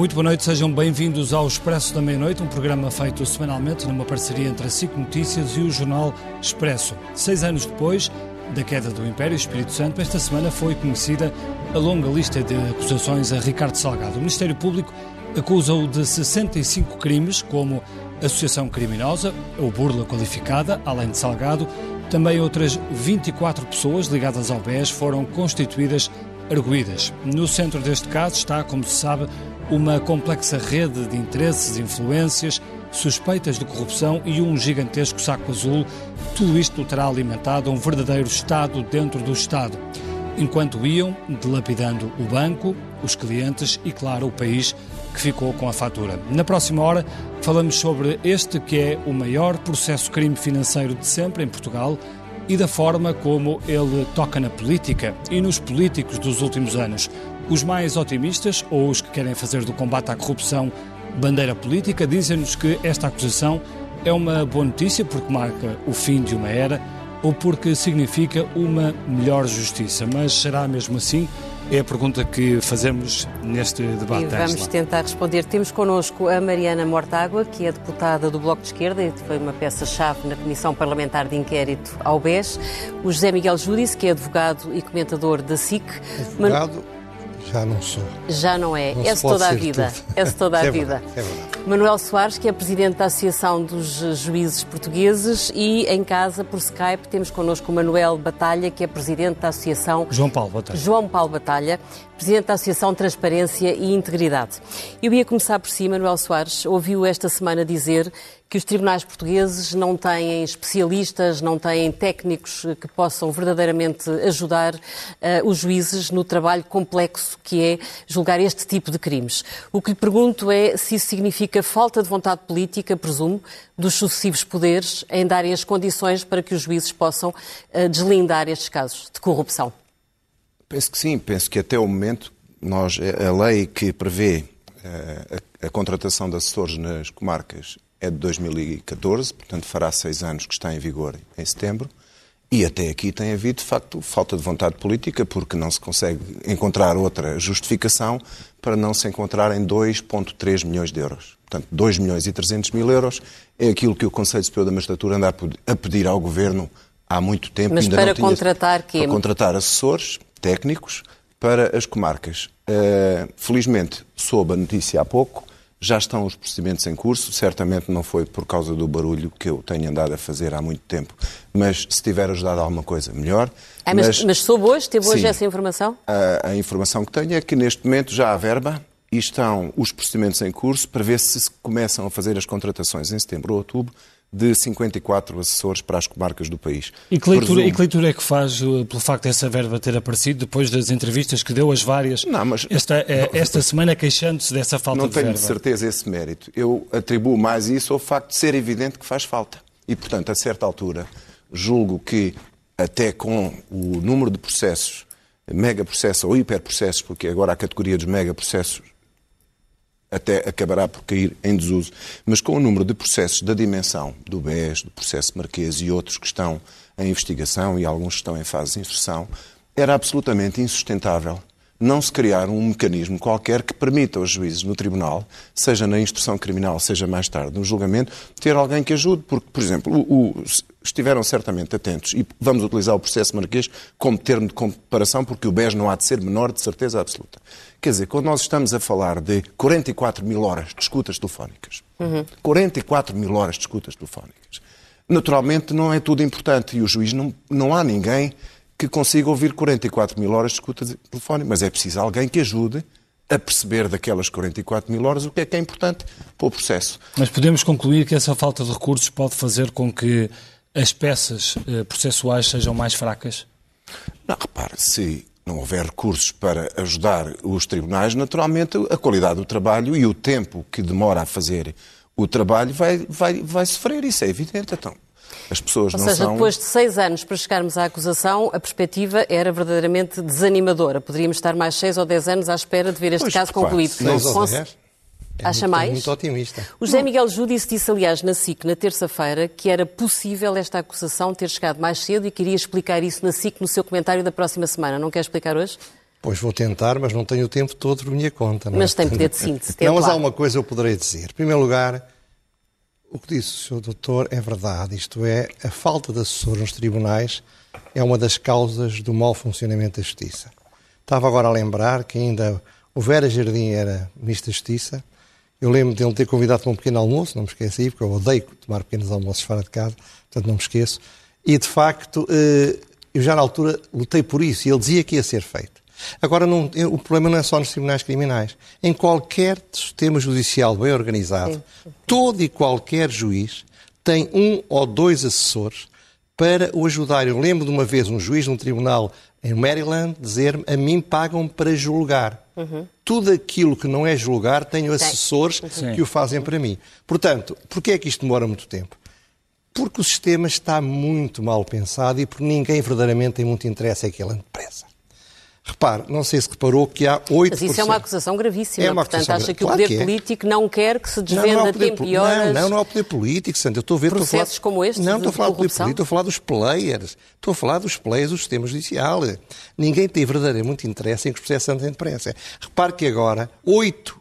Muito boa noite, sejam bem-vindos ao Expresso da Meia-Noite, um programa feito semanalmente numa parceria entre a SIC Notícias e o jornal Expresso. Seis anos depois da queda do Império Espírito Santo, esta semana foi conhecida a longa lista de acusações a Ricardo Salgado. O Ministério Público acusa-o de 65 crimes, como associação criminosa ou burla qualificada, além de Salgado. Também outras 24 pessoas ligadas ao BES foram constituídas arguídas. No centro deste caso está, como se sabe, uma complexa rede de interesses, influências, suspeitas de corrupção e um gigantesco saco azul. Tudo isto terá alimentado um verdadeiro Estado dentro do Estado. Enquanto iam dilapidando o banco, os clientes e, claro, o país que ficou com a fatura. Na próxima hora falamos sobre este que é o maior processo crime financeiro de sempre em Portugal e da forma como ele toca na política e nos políticos dos últimos anos. Os mais otimistas, ou os que querem fazer do combate à corrupção bandeira política, dizem-nos que esta acusação é uma boa notícia porque marca o fim de uma era ou porque significa uma melhor justiça. Mas será mesmo assim? É a pergunta que fazemos neste debate. E vamos Angela. tentar responder. Temos connosco a Mariana Mortágua, que é deputada do Bloco de Esquerda e foi uma peça-chave na Comissão Parlamentar de Inquérito ao BES. O José Miguel Júdice, que é advogado e comentador da SIC. Advogado, já não sou. Já não é. Não se É-se toda a vida. tudo. É-se toda a É vida. verdade, é verdade. Manuel Soares, que é presidente da Associação dos Juízes Portugueses, e em casa, por Skype, temos connosco o Manuel Batalha, que é presidente da Associação João Paulo, boa tarde. João Paulo Batalha, Presidente da Associação Transparência e Integridade. Eu ia começar por si, Manuel Soares. Ouviu esta semana dizer que os tribunais portugueses não têm especialistas, não têm técnicos que possam verdadeiramente ajudar eh, os juízes no trabalho complexo que é julgar este tipo de crimes. O que lhe pergunto é se isso significa falta de vontade política, presumo, dos sucessivos poderes em darem as condições para que os juízes possam eh, deslindar estes casos de corrupção. Penso que sim, penso que até o momento nós, a lei que prevê eh, a, a contratação de assessores nas comarcas é de 2014, portanto fará seis anos que está em vigor em setembro, e até aqui tem havido, de facto, falta de vontade política, porque não se consegue encontrar outra justificação para não se encontrarem 2,3 milhões de euros. Portanto, 2 milhões e 300 mil euros é aquilo que o Conselho Superior da Magistratura anda a pe- a pedir ao Governo há muito tempo. Mas ainda para não tinha- contratar quê? Para contratar assessores técnicos para as comarcas. Uh, felizmente, soube a notícia há pouco, já estão os procedimentos em curso. Certamente não foi por causa do barulho que eu tenho andado a fazer há muito tempo, mas se tiver ajudado alguma coisa, melhor. Ah, mas, mas soube hoje? Teve hoje Sim. essa informação? A, a informação que tenho é que neste momento já há verba e estão os procedimentos em curso para ver se começam a fazer as contratações em setembro ou outubro de 54 assessores para as comarcas do país. E que, leitura, Presumo- e que leitura é que faz uh, pelo facto dessa verba ter aparecido depois das entrevistas que deu as várias Não, mas- esta, eh, esta semana queixando-se dessa falta Não de tenho verba? de certeza esse mérito. Eu atribuo mais isso ao facto de ser evidente que faz falta. E, portanto, a certa altura, julgo que até com o número de processos, mega processos ou hiperprocessos, porque agora a categoria dos mega processos até acabará por cair em desuso, mas com o número de processos da dimensão do BES, do processo Marquês e outros que estão em investigação e alguns que estão em fase de instrução, era absolutamente insustentável não se criar um mecanismo qualquer que permita aos juízes no tribunal, seja na instrução criminal, seja mais tarde no julgamento, ter alguém que ajude. Porque, por exemplo, o- o- estiveram certamente atentos, e vamos utilizar o processo marquês como termo de comparação, porque o BES não há de ser menor, de certeza absoluta. Quer dizer, quando nós estamos a falar de 44 mil horas de escutas telefónicas, 44 mil horas de escutas telefónicas, naturalmente não é tudo importante e o juiz não, não há ninguém que consiga ouvir 44 mil horas de escuta telefónica, mas é preciso alguém que ajude a perceber daquelas 44 mil horas o que é que é importante para o processo. Mas podemos concluir que essa falta de recursos pode fazer com que as peças eh, processuais sejam mais fracas? Não, repare, se não houver recursos para ajudar os tribunais, naturalmente a qualidade do trabalho e o tempo que demora a fazer o trabalho vai, vai, vai sofrer, isso é evidente. Então, as pessoas Ou não seja, são... depois de seis anos para chegarmos à acusação, a perspectiva era verdadeiramente desanimadora. Poderíamos estar mais seis ou dez anos à espera de ver este Pois, caso repare, concluído. Seis ou dez? É Acha muito, mais? é muito otimista. O José Miguel Júdice disse, aliás, na SIC, na terça-feira, que era possível esta acusação ter chegado mais cedo e queria explicar isso na SIC no seu comentário da próxima semana. Não quer explicar hoje? Pois vou tentar, mas não tenho o tempo todo por minha conta. Não é? Mas tem poder de síntese. Não, mas há uma coisa eu poderei dizer. Em primeiro lugar, o que disse o Sr. Doutor é verdade. Isto é, a falta de assessor nos tribunais é uma das causas do mau funcionamento da justiça. Estava agora a lembrar que ainda o Vera Jardim era Ministro da Justiça. Eu lembro de ele ter convidado para um pequeno almoço, não me esqueci, porque eu odeio tomar pequenos almoços fora de casa, portanto não me esqueço. E, de facto, eh, eu já na altura lutei por isso e ele dizia que ia ser feito. Agora, não, o problema não é só nos tribunais criminais. Em qualquer sistema judicial bem organizado, sim, sim. todo e qualquer juiz tem um ou dois assessores para o ajudar. Eu lembro de uma vez um juiz num tribunal em Maryland dizer-me: a mim pagam para julgar. Uhum. Tudo aquilo que não é julgar, tenho assessores uhum. que o fazem para mim. Portanto, porquê é que isto demora muito tempo? Porque o sistema está muito mal pensado e porque ninguém verdadeiramente tem muito interesse em que ele ande depressa. Repare, não sei se reparou que há 8%. Mas isso é uma acusação gravíssima. É uma Portanto, acusação acha que claro o poder que é. político não quer que se desvenda não, não tempo e horas... Não, não, é o poder político, Sandra. Eu estou a ver... Processos estou a falar... como este Não, estou a falar do poder político, estou a falar dos players. Estou a falar dos players do sistema judicial. Ninguém tem verdadeiramente interesse em que os processos andem depressa. Repare que agora, oito,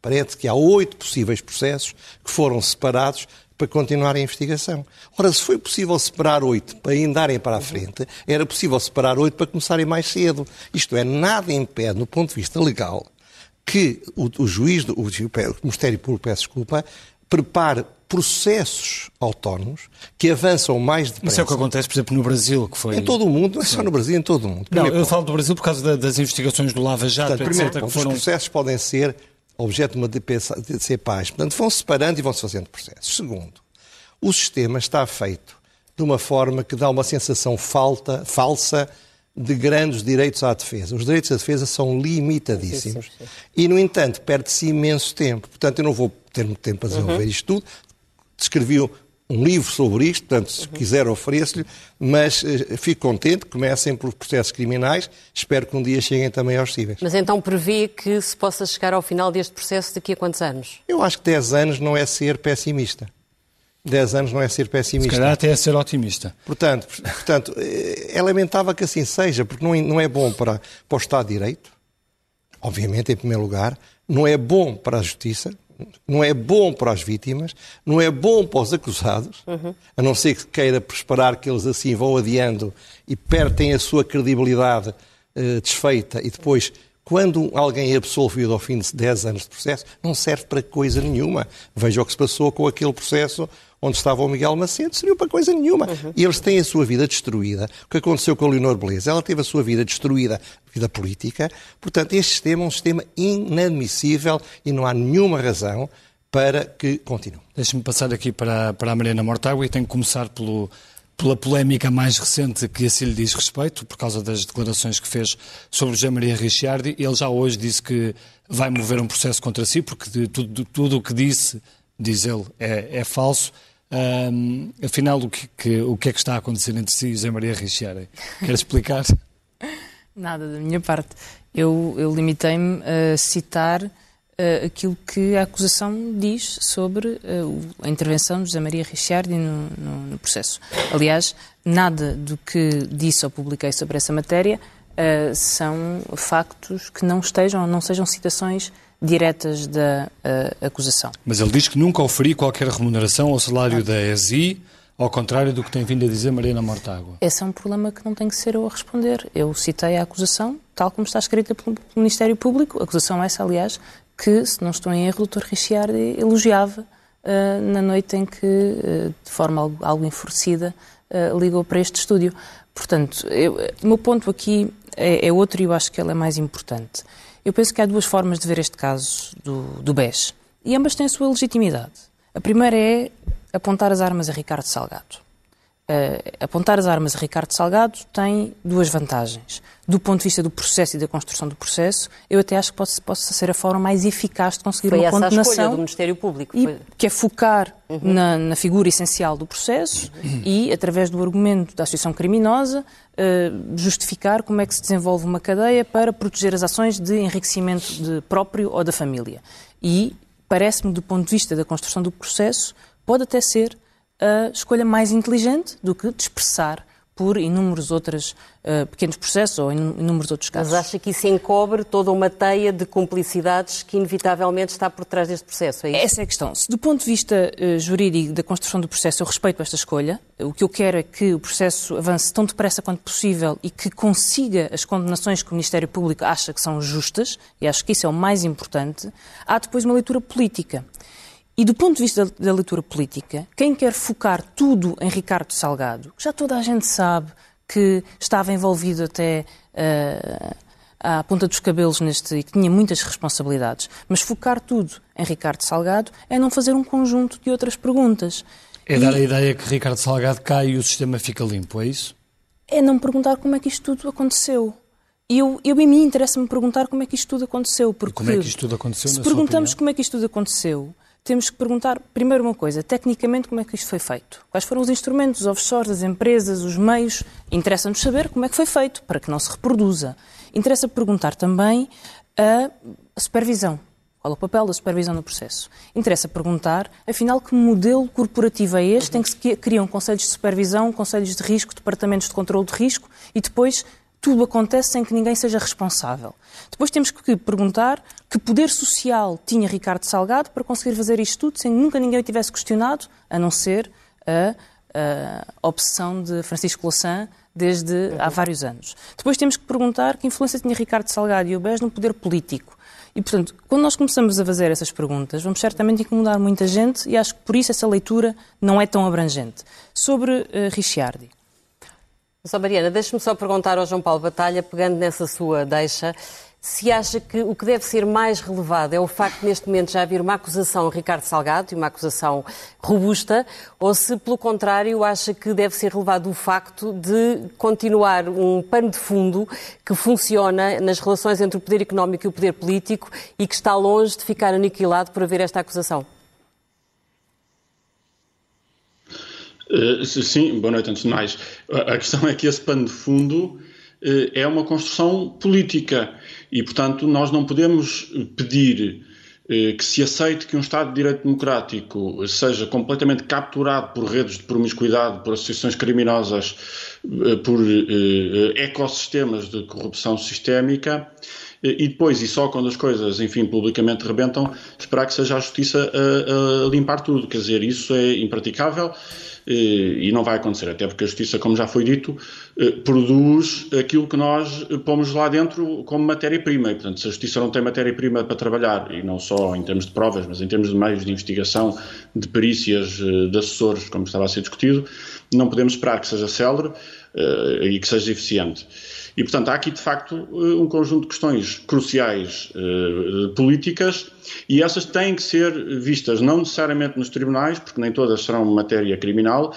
parece que há oito possíveis processos que foram separados para continuar a investigação. Ora, se foi possível separar oito para andarem para a frente, era possível separar oito para começarem mais cedo. Isto é, nada impede, no ponto de vista legal, que o, o juiz, o, o Ministério Público, peço desculpa, prepare processos autónomos que avançam mais depressa. Isso é o que acontece, por exemplo, no Brasil, que foi... Em todo o mundo, não é só no Brasil, em todo o mundo. Primeiro não, eu ponto. falo do Brasil por causa da, das investigações do Lava Jato, Portanto, etc. Ponto, foram... Os processos podem ser objeto de uma DCPAs. Portanto, vão-se separando e vão-se fazendo processos. Segundo, o sistema está feito de uma forma que dá uma sensação falta, falsa de grandes direitos à defesa. Os direitos à defesa são limitadíssimos sim, sim, sim. e, no entanto, perde-se imenso tempo. Portanto, eu não vou ter muito tempo para desenvolver uhum. isto tudo. Descrevi um livro sobre isto, portanto, se uhum. quiser ofereço-lhe, mas uh, fico contente, comecem por processos criminais, espero que um dia cheguem também aos cíveis. Mas então prevê que se possa chegar ao final deste processo daqui a quantos anos? Eu acho que 10 anos não é ser pessimista. 10 anos não é ser pessimista. Se calhar até é ser otimista. Portanto, portanto é lamentável que assim seja, porque não, não é bom para, para o Estado de Direito, obviamente, em primeiro lugar, não é bom para a Justiça, não é bom para as vítimas, não é bom para os acusados, uhum. a não ser que queira prosperar que eles assim vão adiando e perdem a sua credibilidade uh, desfeita e depois quando alguém é absolvido ao fim de 10 anos de processo, não serve para coisa nenhuma. Veja o que se passou com aquele processo onde estava o Miguel Macedo, serviu para coisa nenhuma. Uhum. E eles têm a sua vida destruída. O que aconteceu com a Leonor Beleza? Ela teve a sua vida destruída, vida política. Portanto, este sistema é um sistema inadmissível e não há nenhuma razão para que continue. Deixe-me passar aqui para, para a Mariana Mortágua e tenho que começar pelo, pela polémica mais recente que a si lhe diz respeito, por causa das declarações que fez sobre José Maria Ricciardi. Ele já hoje disse que vai mover um processo contra si, porque tudo, tudo o que disse, diz ele, é, é falso. Um, afinal, o que, que, o que é que está a acontecer entre si e José Maria Ricciardi? Quer explicar? Nada da minha parte. Eu, eu limitei-me a citar uh, aquilo que a acusação diz sobre uh, a intervenção de José Maria Ricciardi no, no, no, processo. Aliás, nada do que disse ou publiquei sobre essa matéria uh, são factos que não estejam, não sejam citações diretas da acusação. Mas ele diz que nunca oferi qualquer remuneração ao salário da ESI, ao contrário do que tem vindo a dizer Mariana Mortágua. Esse é um problema que não tem que ser eu a responder. Eu citei a acusação, tal como está escrita pelo Ministério Público. A acusação essa, aliás, que, se não estou em erro, o Dr. Ricciardi elogiava uh, na noite em que, uh, de forma algo, algo enfurecida, uh, ligou para este estúdio. Portanto, eu, o meu ponto aqui é, é, outro e eu acho que ele é mais importante. Eu penso que há duas formas de ver este caso do, do BES e ambas têm a sua legitimidade. A primeira é apontar as armas a Ricardo Salgado. Uh, apontar as armas a Ricardo Salgado tem duas vantagens. Do ponto de vista do processo e da construção do processo, eu até acho que possa, possa ser a forma mais eficaz de conseguir foi uma condenação. Essa a escolha do Ministério Público. E, que é focar uhum. na, na, figura essencial do processo uhum. e, através do argumento da associação criminosa, uh, justificar como é que se desenvolve uma cadeia para proteger as ações de enriquecimento de próprio ou da família. E parece-me, do ponto de vista da construção do processo, pode até ser a escolha mais inteligente do que dispersar por inúmeros outros uh, pequenos processos ou inúmeros outros casos. Mas acha que isso encobre toda uma teia de cumplicidades que inevitavelmente está por trás deste processo, é isso? Essa é a questão. Se do ponto de vista uh, jurídico da construção do processo eu respeito esta escolha, o que eu quero é que o processo avance tão depressa quanto possível e que consiga as condenações que o Ministério Público acha que são justas, e acho que isso é o mais importante, há depois uma leitura política. E do ponto de vista da, da, leitura política, quem quer focar tudo em Ricardo Salgado, já toda a gente sabe que estava envolvido até uh, à ponta dos cabelos neste e que tinha muitas responsabilidades, mas focar tudo em Ricardo Salgado é não fazer um conjunto de outras perguntas. É e... dar a ideia que Ricardo Salgado cai e o sistema fica limpo, é isso? É não perguntar como é que isto tudo aconteceu. Eu, eu, em mim, interessa-me perguntar como é que isto tudo aconteceu. Porque e como é que isto tudo aconteceu, Se perguntamos como é que isto tudo aconteceu, temos que perguntar, primeiro, uma coisa: tecnicamente, como é que isto foi feito? Quais foram os instrumentos, os offshores, as empresas, os meios? Interessa-nos saber como é que foi feito, para que não se reproduza. Interessa perguntar também a supervisão. Qual é o papel da supervisão no processo? Interessa perguntar, afinal, que modelo corporativo é este em que se criam conselhos de supervisão, conselhos de risco, departamentos de controle de risco e depois tudo acontece sem que ninguém seja responsável. Depois temos que perguntar que poder social tinha Ricardo Salgado para conseguir fazer isto tudo sem que nunca ninguém o tivesse questionado, a não ser a, a obsessão de Francisco Louçã desde há vários anos. Depois temos que perguntar que influência tinha Ricardo Salgado e o BES no poder político. E, portanto, quando nós começamos a fazer essas perguntas, vamos certamente incomodar muita gente e acho que por isso essa leitura não é tão abrangente. Sobre uh, Ricciardi. Só Mariana, deixe-me só perguntar ao João Paulo Batalha, pegando nessa sua deixa, se acha que o que deve ser mais relevado é o facto de neste momento já haver uma acusação a Ricardo Salgado, e uma acusação robusta, ou se, pelo contrário, acha que deve ser relevado o facto de continuar um pano de fundo que funciona nas relações entre o poder económico e o poder político e que está longe de ficar aniquilado por haver esta acusação? Uh, sim, boa noite antes de mais. A questão é que esse pano de fundo uh, é uma construção política e, portanto, nós não podemos pedir uh, que se aceite que um Estado de Direito Democrático seja completamente capturado por redes de promiscuidade, por associações criminosas, por ecossistemas de corrupção sistémica e depois, e só quando as coisas, enfim, publicamente rebentam, esperar que seja a justiça a, a limpar tudo. Quer dizer, isso é impraticável e não vai acontecer, até porque a justiça, como já foi dito, eh, produz aquilo que nós pomos lá dentro como matéria-prima. E, portanto, se a justiça não tem matéria-prima para trabalhar, e não só em termos de provas, mas em termos de meios de investigação, de perícias, eh, de assessores, como estava a ser discutido, não podemos esperar que seja célere uh, e que seja eficiente. E, portanto, há aqui, de facto, uh, um conjunto de questões cruciais uh, políticas e essas têm que ser vistas não necessariamente nos tribunais, porque nem todas serão matéria criminal,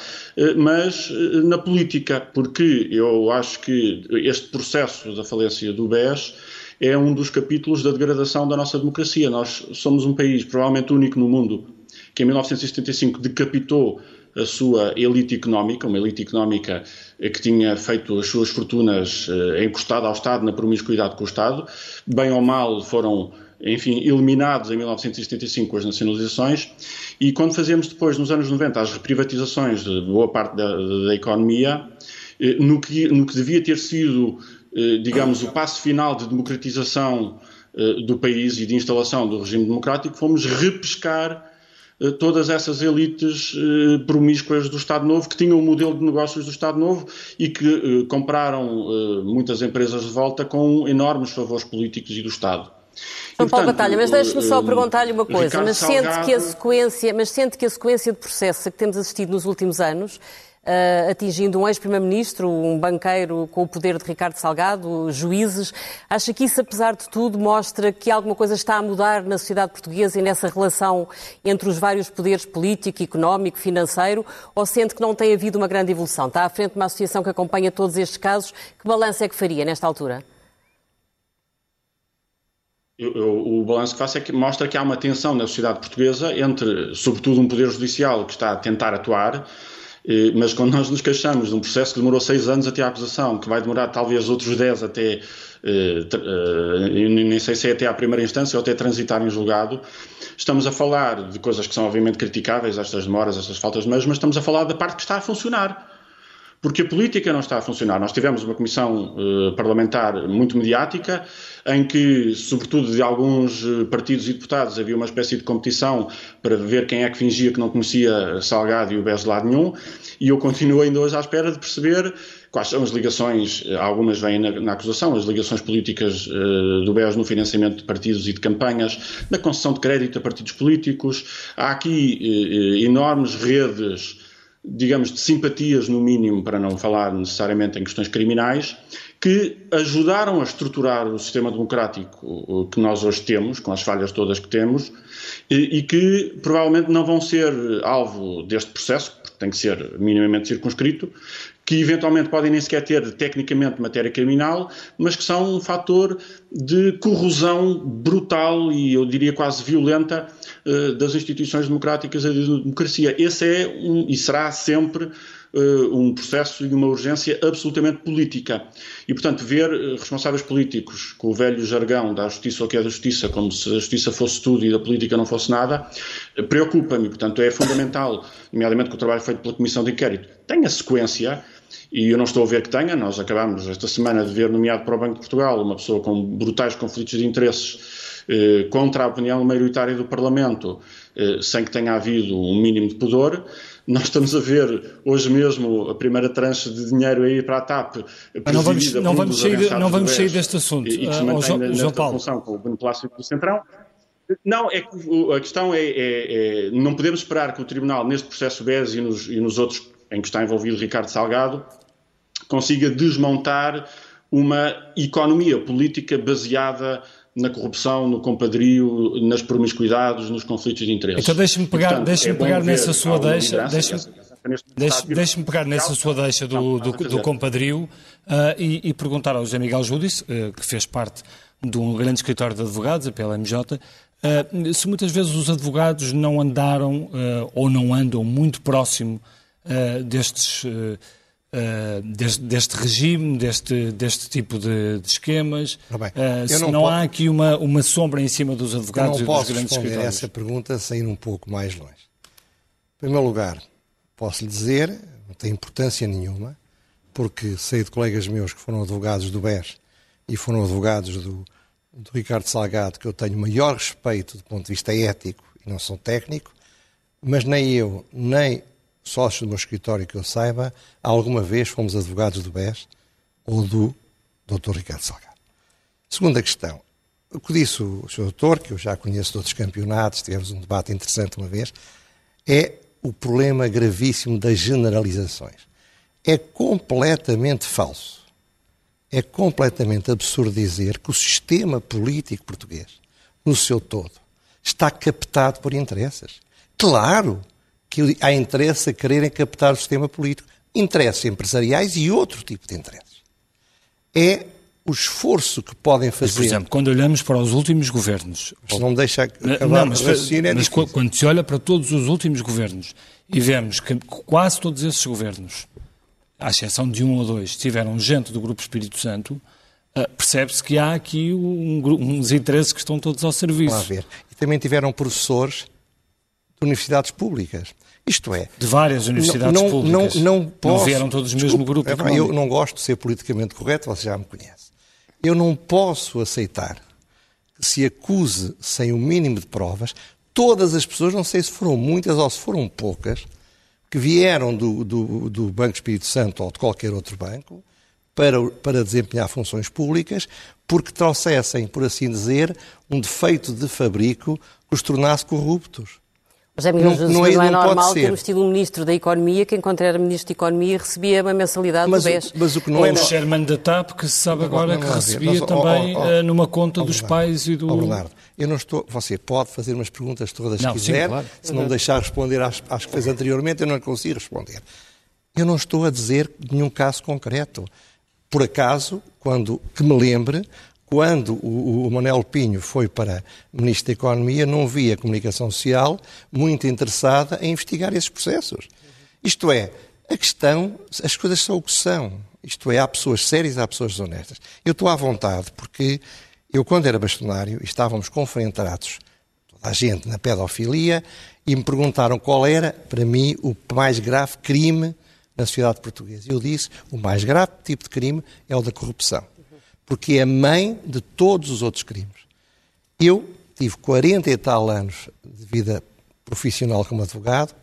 mas na política, porque eu acho que este processo da falência do BES é um dos capítulos da degradação da nossa democracia. Nós somos um país provavelmente único no mundo que em 1975 decapitou a sua elite económica, uma elite económica eh, que tinha feito as suas fortunas eh, encostada ao Estado, na promiscuidade com o Estado. Bem ou mal foram, enfim, eliminados em 1975 com as nacionalizações. E quando fazemos depois, nos anos 90, as reprivatizações de boa parte da, da economia, eh, no que, no que devia ter sido, digamos, o passo final de democratização do país e de instalação do regime democrático, fomos repescar eh, todas essas elites eh, promíscuas do Estado Novo, que tinham o um modelo de negócios do Estado Novo e que eh, compraram muitas empresas de volta com enormes favores políticos e do Estado. João Paulo Batalha, mas deixe-me só perguntar-lhe uma coisa, mas sente, que a sequência, mas sente que a sequência de processos a que temos assistido nos últimos anos atingindo um ex-primeiro-ministro, um banqueiro com o poder de Ricardo Salgado, juízes. Acha que isso, apesar de tudo, mostra que alguma coisa está a mudar na sociedade portuguesa e nessa relação entre os vários poderes político, económico, financeiro, ou sente que não tem havido uma grande evolução? Está à frente de uma associação que acompanha todos estes casos. Que balanço é que faria nesta altura? O balanço que faço é que mostra que há uma tensão na sociedade portuguesa entre, sobretudo, um poder judicial que está a tentar atuar mas quando nós nos queixamos de um processo que demorou seis anos até a acusação, que vai demorar talvez outros dez até, eh, eh, nem sei se é até à primeira instância ou até transitar em julgado, estamos a falar de coisas que são obviamente criticáveis, estas demoras, estas faltas de meios, mas estamos a falar da parte que está a funcionar. Porque a política não está a funcionar. Nós tivemos uma comissão uh, parlamentar muito mediática, em que, sobretudo de alguns eh, partidos e deputados, havia uma espécie de competição para ver quem é que fingia que não conhecia Salgado e o BES de lado nenhum, e eu continuo ainda hoje à espera de perceber quais são as ligações, eh, algumas vêm na, na acusação, as ligações políticas uh, do BES no financiamento de partidos e de campanhas, na concessão de crédito a partidos políticos. Há aqui uh, enormes redes digamos, de simpatias, no mínimo, para não falar necessariamente em questões criminais, que ajudaram a estruturar o sistema democrático que nós hoje temos, com as falhas todas que temos, e, que provavelmente não vão ser alvo deste processo, porque tem que ser minimamente circunscrito, que eventualmente podem nem sequer ter tecnicamente matéria criminal, mas que são um fator de corrosão brutal e eu diria quase violenta uh, das instituições democráticas e da democracia. Esse é um, e será sempre uh, um processo e uma urgência absolutamente política. E, portanto, ver uh, responsáveis políticos com o velho jargão da justiça ou que é da justiça, como se a justiça fosse tudo e a política não fosse nada, preocupa-me. Portanto, é fundamental, nomeadamente com o trabalho feito pela Comissão de Inquérito, tenha sequência e eu não estou a ver que tenha. Nós acabamos esta semana de ver nomeado para o Banco de Portugal uma pessoa com brutais conflitos de interesses eh, contra a opinião maioritária do Parlamento, eh, sem que tenha havido um mínimo de pudor. Nós estamos a ver hoje mesmo a primeira tranche de dinheiro aí para a TAP. Não vamos, não vamos, sair, não vamos sair deste assunto. E, que se uh, João, João Paulo. função com o do Centrão. Não, é que a questão é, é, é, não podemos esperar que o Tribunal, neste processo BES e nos, e nos outros em que está envolvido Ricardo Salgado, consiga desmontar uma economia política baseada na corrupção, no compadrio, nas promiscuidades, nos conflitos de interesse. Então deixe-me pegar, deixe é pegar nessa sua deixa, deixe-me deixe pegar nessa sua deixa do, do, do compadrio uh, e, e, perguntar ao José Miguel Júdice, uh, que fez parte de um grande escritório de advogados, a PLMJ, uh, se muitas vezes os advogados não andaram ou não andam muito próximo destes Uh, deste, deste, regime, deste, deste tipo de, de esquemas? Uh, se não, não há aqui uma, uma sombra em cima dos advogados e dos grandes escritórios? Eu essa pergunta sem ir um pouco mais longe. Em primeiro lugar, posso lhe dizer, não tem importância nenhuma, porque sei de colegas meus que foram advogados do BES e foram advogados do, do Ricardo Salgado, que eu tenho maior respeito do ponto de vista ético e não sou técnico, mas nem eu, nem sócios do meu escritório que eu saiba, alguma vez fomos advogados do BES ou do Dr. Ricardo Salgado. Segunda questão. O que disse o Sr. Doutor, que eu já conheço de outros campeonatos, tivemos um debate interessante uma vez, é o problema gravíssimo das generalizações. É completamente falso, é completamente absurdo dizer que o sistema político português, no seu todo, está captado por interesses. Claro que há interesse a quererem captar o sistema político. Interesses empresariais e outro tipo de interesses. É o esforço que podem fazer. Mas, por exemplo, quando olhamos para os últimos governos. Se não deixa acabar não, mas, é mas quando se olha para todos os últimos governos e vemos que quase todos esses governos, à exceção de um ou dois, tiveram gente do Grupo Espírito Santo, uh, percebe-se que há aqui um, uns interesses que estão todos ao serviço. Vamos ver. E também tiveram professores universidades públicas. Isto é. De várias universidades não, públicas. Não, não, posso, não vieram todos do mesmo grupo. É, eu não gosto de ser politicamente correto, você já me conhece. Eu não posso aceitar que se acuse sem o mínimo de provas todas as pessoas, não sei se foram muitas ou se foram poucas, que vieram do, do, do Banco Espírito Santo ou de qualquer outro banco para, para desempenhar funções públicas, porque trouxessem, por assim dizer, um defeito de fabrico que os tornasse corruptos. José Miguel Jesus, não, é, não é não normal termos tido um Ministro da Economia que, enquanto era Ministro da Economia, recebia uma mensalidade mas, do BES. Mas o que não Ou é... o Sherman da TAP, que se sabe agora que recebia mas, também oh, oh, oh, numa conta dos pais e do... Oh, Bernardo, eu não estou... Você pode fazer umas perguntas todas que quiser, sim, claro. se não deixar responder às, às que fez anteriormente, eu não consigo responder. Eu não estou a dizer nenhum caso concreto. Por acaso, quando que me lembre, quando o, o Manuel Pinho foi para Ministro da Economia, não vi a comunicação social muito interessada em investigar esses processos. Isto é, a questão, as coisas são o que são. Isto é, há pessoas sérias, há pessoas honestas. Eu estou à vontade porque eu, quando era bastonário, estávamos confrontados, toda a gente, na pedofilia, e me perguntaram qual era, para mim, o mais grave crime na sociedade portuguesa. Eu disse, o mais grave tipo de crime é o da corrupção, porque é mãe de todos os outros crimes. Eu tive 40 e tal anos de vida profissional como advogado,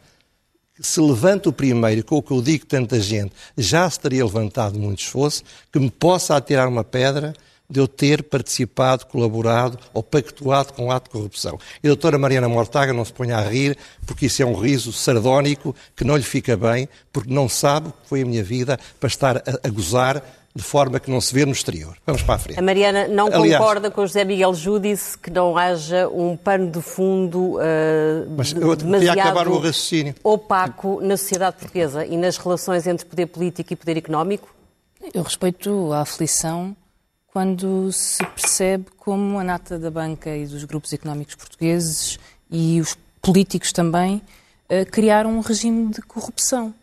se levanta o primeiro, com o que eu digo tanta gente, já se teria levantado muito esforço, que me possa atirar uma pedra de eu ter participado, colaborado ou pactuado com um ato de corrupção. E a doutora Mariana Mortaga não se ponha a rir, porque isso é um riso sardónico que não lhe fica bem, porque não sabe o que foi a minha vida para estar a, a gozar de forma que não se vê no exterior. Vamos para a frente. A Mariana não Aliás, concorda com o José Miguel Júdice que não haja um pano de fundo uh, mas eu demasiado acabar o raciocínio. opaco na sociedade portuguesa e nas relações entre poder político e poder económico? Eu respeito a aflição quando se percebe como a nata da banca e dos grupos económicos portugueses e os políticos também uh, criaram um regime de corrupção.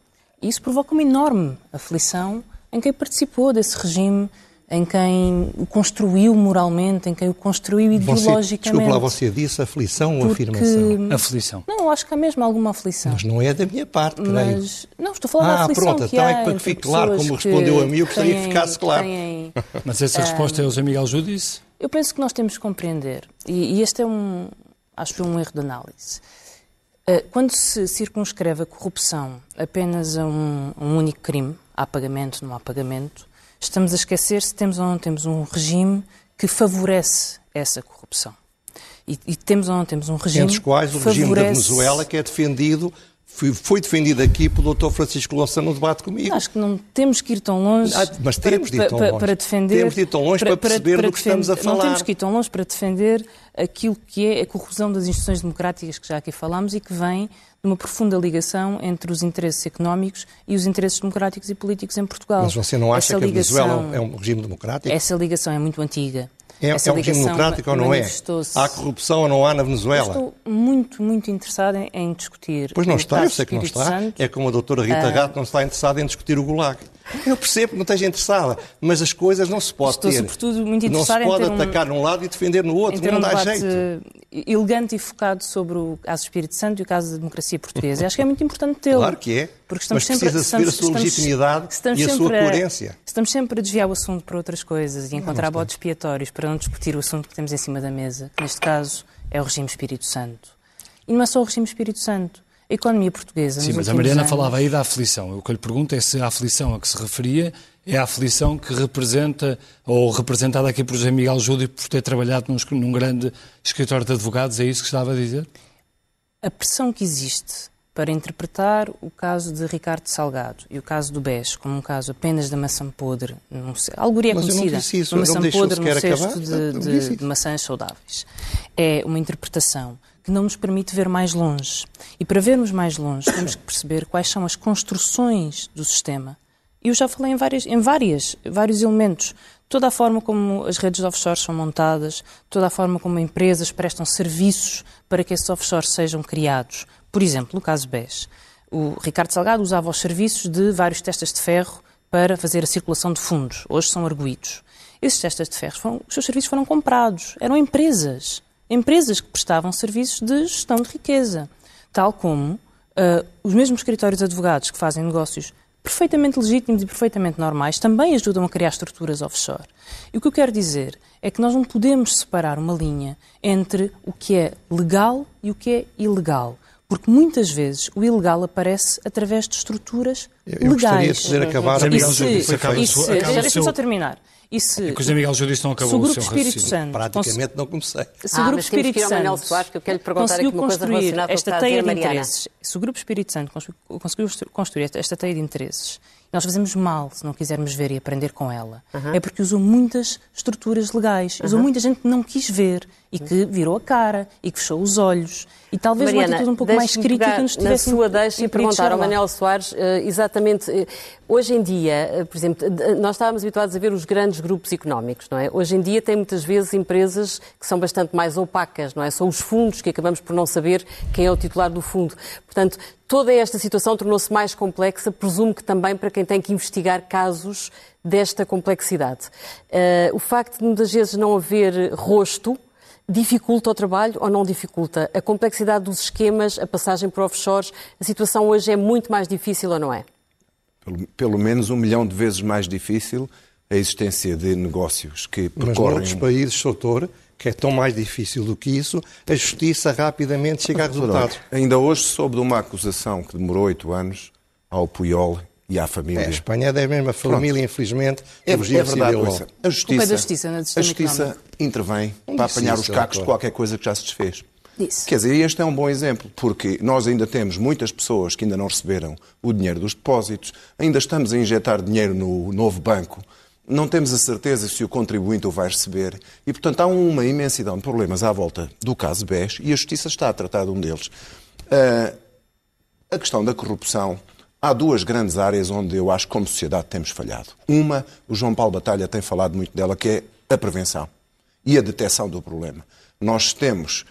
Isso provoca uma enorme aflição em quem participou desse regime, em quem o construiu moralmente, em quem o construiu ideologicamente. desculpa lá, você disse aflição ou afirmação? Aflição. Não, acho que há mesmo alguma aflição. Mas não é da minha parte, creio. Mas, não, estou a falar ah, da aflição pronto, que então é para que fique claro como respondeu a mim, eu gostaria que ficasse claro. Têm, Mas essa resposta é o José Miguel Júdice? Eu penso que nós temos que compreender, e, e este é um, acho um erro de análise. Eh, quando se circunscreve a corrupção apenas a um, um único crime, há pagamento, não há pagamento, estamos a esquecer se temos ou não temos um regime que favorece essa corrupção. E, e temos ou não temos um regime. Entre os quais o favorece... regime da Venezuela, que é defendido foi defendido aqui pelo Dr. Francisco Louça no debate comigo. Acho que não temos que ir tão longe. Ah, mas temos de ir tão longe. Para defender, temos de ir tão longe para, para perceber para, do que estamos a falar. Não temos que ir tão longe para defender aquilo que é a corrosão das instituições democráticas que já aqui falámos e que vem de uma profunda ligação entre os interesses económicos e os interesses democráticos e políticos em Portugal. Mas você não acha essa que ligação, a Venezuela é um regime democrático? Essa ligação é muito antiga. É, é um regime democrático ou não é? Há corrupção ou não há na Venezuela? estou muito, muito interessada em, em discutir. Pois não está, eu sei que não está. Santo. É como a doutora Rita uh... Gato não está interessada em discutir o Gulag. Eu percebo que não esteja interessada, mas as coisas não se pode Estou, ter. sobretudo, muito não se pode um, atacar num lado e defender no outro, não um dá jeito. elegante e focado sobre o caso do Espírito Santo e o caso da democracia portuguesa. Acho que é muito importante tê-lo. Claro que é, porque estamos mas precisa sempre, saber a sua legitimidade e a sua coerência. A, estamos sempre a desviar o assunto para outras coisas e encontrar botes expiatórios para não discutir o assunto que temos em cima da mesa, que neste caso é o regime Espírito Santo. E não é só o regime Espírito Santo economia portuguesa. Sim, mas a Mariana anos... falava aí da aflição. O que eu lhe pergunto é se a aflição a que se referia é a aflição que representa, ou representada aqui por José Miguel Júlio por ter trabalhado num, num grande escritório de advogados, é isso que estava a dizer? A pressão que existe para interpretar o caso de Ricardo Salgado e o caso do BES como um caso apenas da maçã podre, não sei, algoria conhecida, isso, maçã podre no cesto de, de, de maçãs saudáveis. É uma interpretação que não nos permite ver mais longe. E para vermos mais longe, temos que perceber quais são as construções do sistema. E eu já falei em, várias, em várias, vários elementos. Toda a forma como as redes de offshore são montadas, toda a forma como empresas prestam serviços para que esses offshores sejam criados. Por exemplo, no caso BES, o Ricardo Salgado usava os serviços de vários testas de ferro para fazer a circulação de fundos. Hoje são arguídos. Esses testas de ferro, foram, os seus serviços foram comprados. Eram empresas. Empresas que prestavam serviços de gestão de riqueza. Tal como uh, os mesmos escritórios de advogados que fazem negócios perfeitamente legítimos e perfeitamente normais também ajudam a criar estruturas offshore. E o que eu quero dizer é que nós não podemos separar uma linha entre o que é legal e o que é ilegal. Porque muitas vezes o ilegal aparece através de estruturas eu, eu legais. Eu de fazer acabar e se, e se, deixa-me só terminar. E se, é que o José Miguel Júdice não acabou o, o seu Espírito Santo Praticamente não comecei. Se o Grupo ah, Espírito Santo Soares, que eu quero lhe perguntar aqui uma coisa relacionada esta teia de interesses, se o Grupo Espírito Santo conseguiu construir esta teia de interesses nós fazemos mal se não quisermos ver e aprender com ela. Uhum. É porque usou muitas estruturas legais, usou uhum. muita gente que não quis ver e que virou a cara e que fechou os olhos. E talvez Mariana, uma atitude um pouco mais crítica nos tivesse Na sua deixa e perguntar ao Manuel Soares, eh, exatamente, eh, hoje em dia, eh, por exemplo, nós estávamos habituados a ver os grandes grupos económicos, não é? Hoje em dia tem muitas vezes empresas que são bastante mais opacas, não é? São os fundos que acabamos por não saber quem é o titular do fundo. Portanto, Toda esta situação tornou-se mais complexa, presumo que também para quem tem que investigar casos desta complexidade. O facto de muitas vezes não haver rosto dificulta o trabalho ou não dificulta? A complexidade dos esquemas, a passagem por offshores, a situação hoje é muito mais difícil ou não é? pelo, pelo menos um milhão de vezes mais difícil a existência de negócios que Mas percorrem... noutros países, doutor, que é tão mais difícil do que isso, a justiça rapidamente chega a resultados. Ainda hoje soube de uma acusação que demorou oito anos ao Puyol e à família. É, a Espanha é a mesma família, infelizmente, É, é verdade, ouça, a justiça, é da justiça, não é a justiça intervém Não para apanhar isso, os cacos de qualquer coisa que já se desfez. Disse. Quer dizer, este é um bom exemplo, porque nós ainda temos muitas pessoas que ainda não receberam o dinheiro dos depósitos, ainda estamos a injetar dinheiro no novo banco, não temos a certeza se o contribuinte o vai receber e, portanto, há uma imensidão de problemas à volta do caso BES e a Justiça está a tratar de um deles. Ah, a questão da corrupção, há duas grandes áreas onde eu acho que, como sociedade, temos falhado. Uma, o João Paulo Batalha tem falado muito dela, que é a prevenção e a detecção do problema. Nós temos,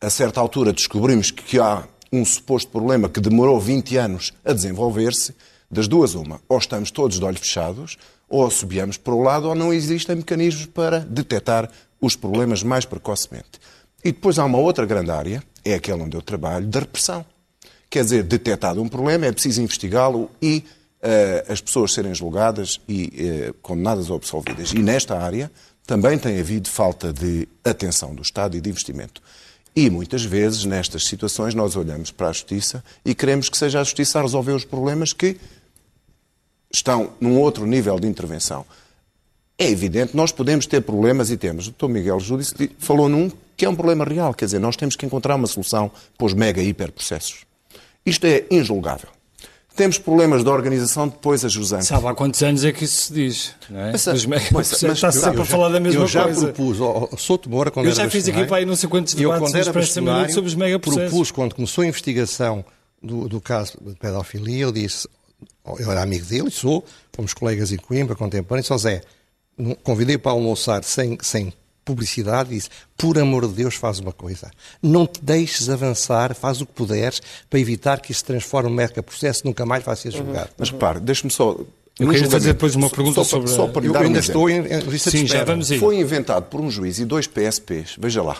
a certa altura, descobrimos que há um suposto problema que demorou 20 anos a desenvolver-se. Das duas, uma. Ou estamos todos de olhos fechados, ou assobiamos para o lado, ou não existem mecanismos para detectar os problemas mais precocemente. E depois há uma outra grande área, é aquela onde eu trabalho, da repressão. Quer dizer, detectado um problema, é preciso investigá-lo e eh, as pessoas serem julgadas e eh, condenadas ou absolvidas. E nesta área também tem havido falta de atenção do Estado e de investimento. E muitas vezes, nestas situações, nós olhamos para a Justiça e queremos que seja a Justiça a resolver os problemas que estão num outro nível de intervenção. É evidente, nós podemos ter problemas e temos. O Dr. Miguel Júdice falou num que é um problema real, quer dizer, nós temos que encontrar uma solução para os mega hiperprocessos. Isto é injulgável. Temos problemas de organização depois a José. Sabe há quantos anos é que isso se diz? Não é? Mas, mega- mas- Você mas está eu- sempre eu a falar da mesma eu já coisa. propus ao, ao Souto Moura, quando Eu era já fiz aqui para aí não sei quantos eu, debates quando era bastonário, sobre os megaprocessos. propus, quando começou a investigação do, do caso de pedofilia, eu disse, eu era amigo dele, sou, fomos colegas em Coimbra, contemporâneos, só Zé, convidei para almoçar sem, sem publicidade e disse, por amor de Deus, faz uma coisa. Não te deixes avançar, faz o que puderes para evitar que isso se transforme num mega processo nunca mais vai ser julgado. Mas repare, deixe-me só. Eu no queria fazer depois uma pergunta só, sobre Só para lhe Eu dar um ainda exemplo. estou em, em lista de Sim, já vamos aí. Foi inventado por um juiz e dois PSPs, veja lá.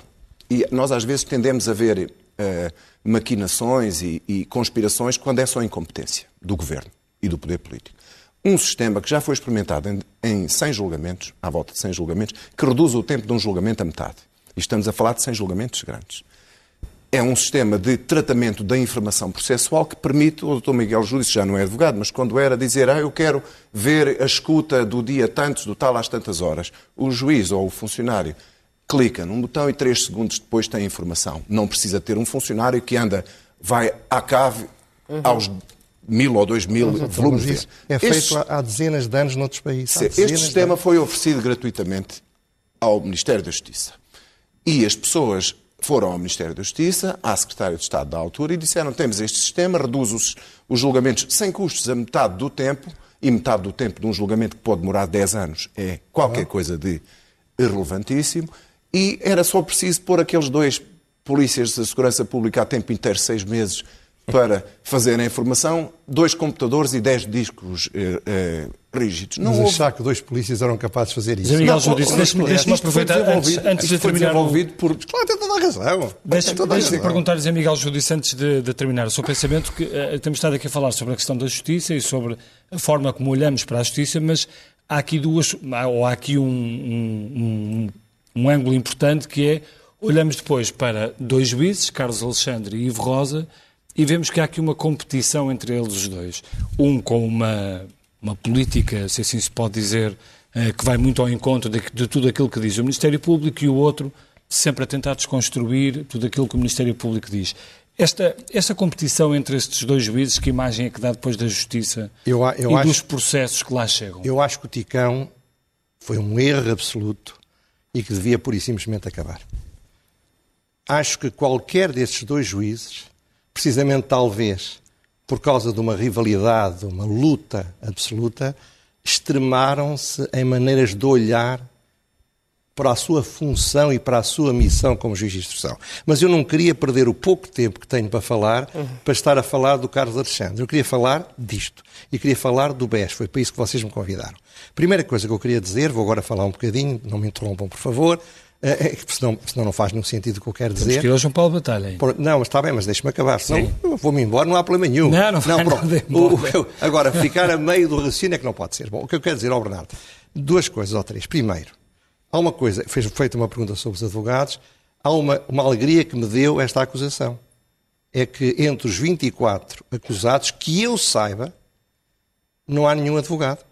E nós às vezes tendemos a ver eh, maquinações e, e conspirações quando é só incompetência do governo e do poder político. Um sistema que já foi experimentado em, em 100 julgamentos, à volta de 100 julgamentos, que reduz o tempo de um julgamento a metade. E estamos a falar de 100 julgamentos grandes. É um sistema de tratamento da informação processual que permite, o Dr. Miguel Júdice já não é advogado, mas quando era dizer, ah, eu quero ver a escuta do dia tantos, do tal às tantas horas, o juiz ou o funcionário clica num botão e três segundos depois tem a informação. Não precisa ter um funcionário que anda, vai à cave aos mil ou dois mil volumes. Mas de- isso é Este- feito há, há dezenas de anos noutros países. Este sistema foi oferecido gratuitamente ao Ministério da Justiça. E as pessoas foram ao Ministério da Justiça, à Secretária de Estado da altura, e disseram: temos este sistema, reduz os, os julgamentos sem custos a metade do tempo, e metade do tempo de um julgamento que pode demorar 10 anos é qualquer coisa de irrelevantíssimo, e era só preciso pôr aqueles dois polícias da Segurança Pública a tempo inteiro, seis meses, para fazerem a informação, dois computadores e dez discos eh, eh, rígidos. Não Mas houve achar que dois polícias eram capazes de fazer isso. Zé Miguel deixe-me aproveitar antes, antes de terminar o, desenvolvido por Claro, tem toda a razão. A Deixe-me razão. perguntar, Zé Miguel Judice, antes de, de terminar o seu pensamento, que eh, temos estado aqui a falar sobre a questão da justiça e sobre a forma como olhamos para a justiça, mas há aqui duas, há- ou há aqui um, um, um, um ângulo importante que é, olhamos depois para dois juízes, Carlos Alexandre e Ivo Rosa, e vemos que há aqui uma competição entre eles os dois. Um com uma, uma política, se assim se pode dizer, eh, que vai muito ao encontro de, de tudo aquilo que diz o Ministério Público e o outro sempre a tentar desconstruir tudo aquilo que o Ministério Público diz. Esta, esta competição entre estes dois juízes, que imagem é que dá depois da justiça Eu eu e acho- dos processos que lá chegam? Eu acho que o Ticão foi um erro absoluto e que devia pura e simplesmente acabar. Acho que qualquer destes dois juízes, precisamente talvez por causa de uma rivalidade, de uma luta absoluta, extremaram-se em maneiras de olhar para a sua função e para a sua missão como juiz de instrução. Mas eu não queria perder o pouco tempo que tenho para falar para estar a falar do Carlos Alexandre. Eu queria falar disto. E queria falar do BES. Foi para isso que vocês me convidaram. Primeira coisa que eu queria dizer, vou agora falar um bocadinho, não me interrompam, por favor. É, é, senão, senão não faz nenhum sentido o que eu quero dizer. Temos que ir ao João Paulo Batalha. Hein? Não, mas está bem, mas deixe-me acabar, senão vou-me embora, não há problema nenhum. Não, não, não pronto. O, agora, ficar a meio do raciocínio é que não pode ser. Bom, o que eu quero dizer ao Bernardo, duas coisas ou três. Primeiro, há uma coisa, fez feita uma pergunta sobre os advogados, há uma, uma alegria que me deu esta acusação. É que entre os 24 acusados, que eu saiba, não há nenhum advogado.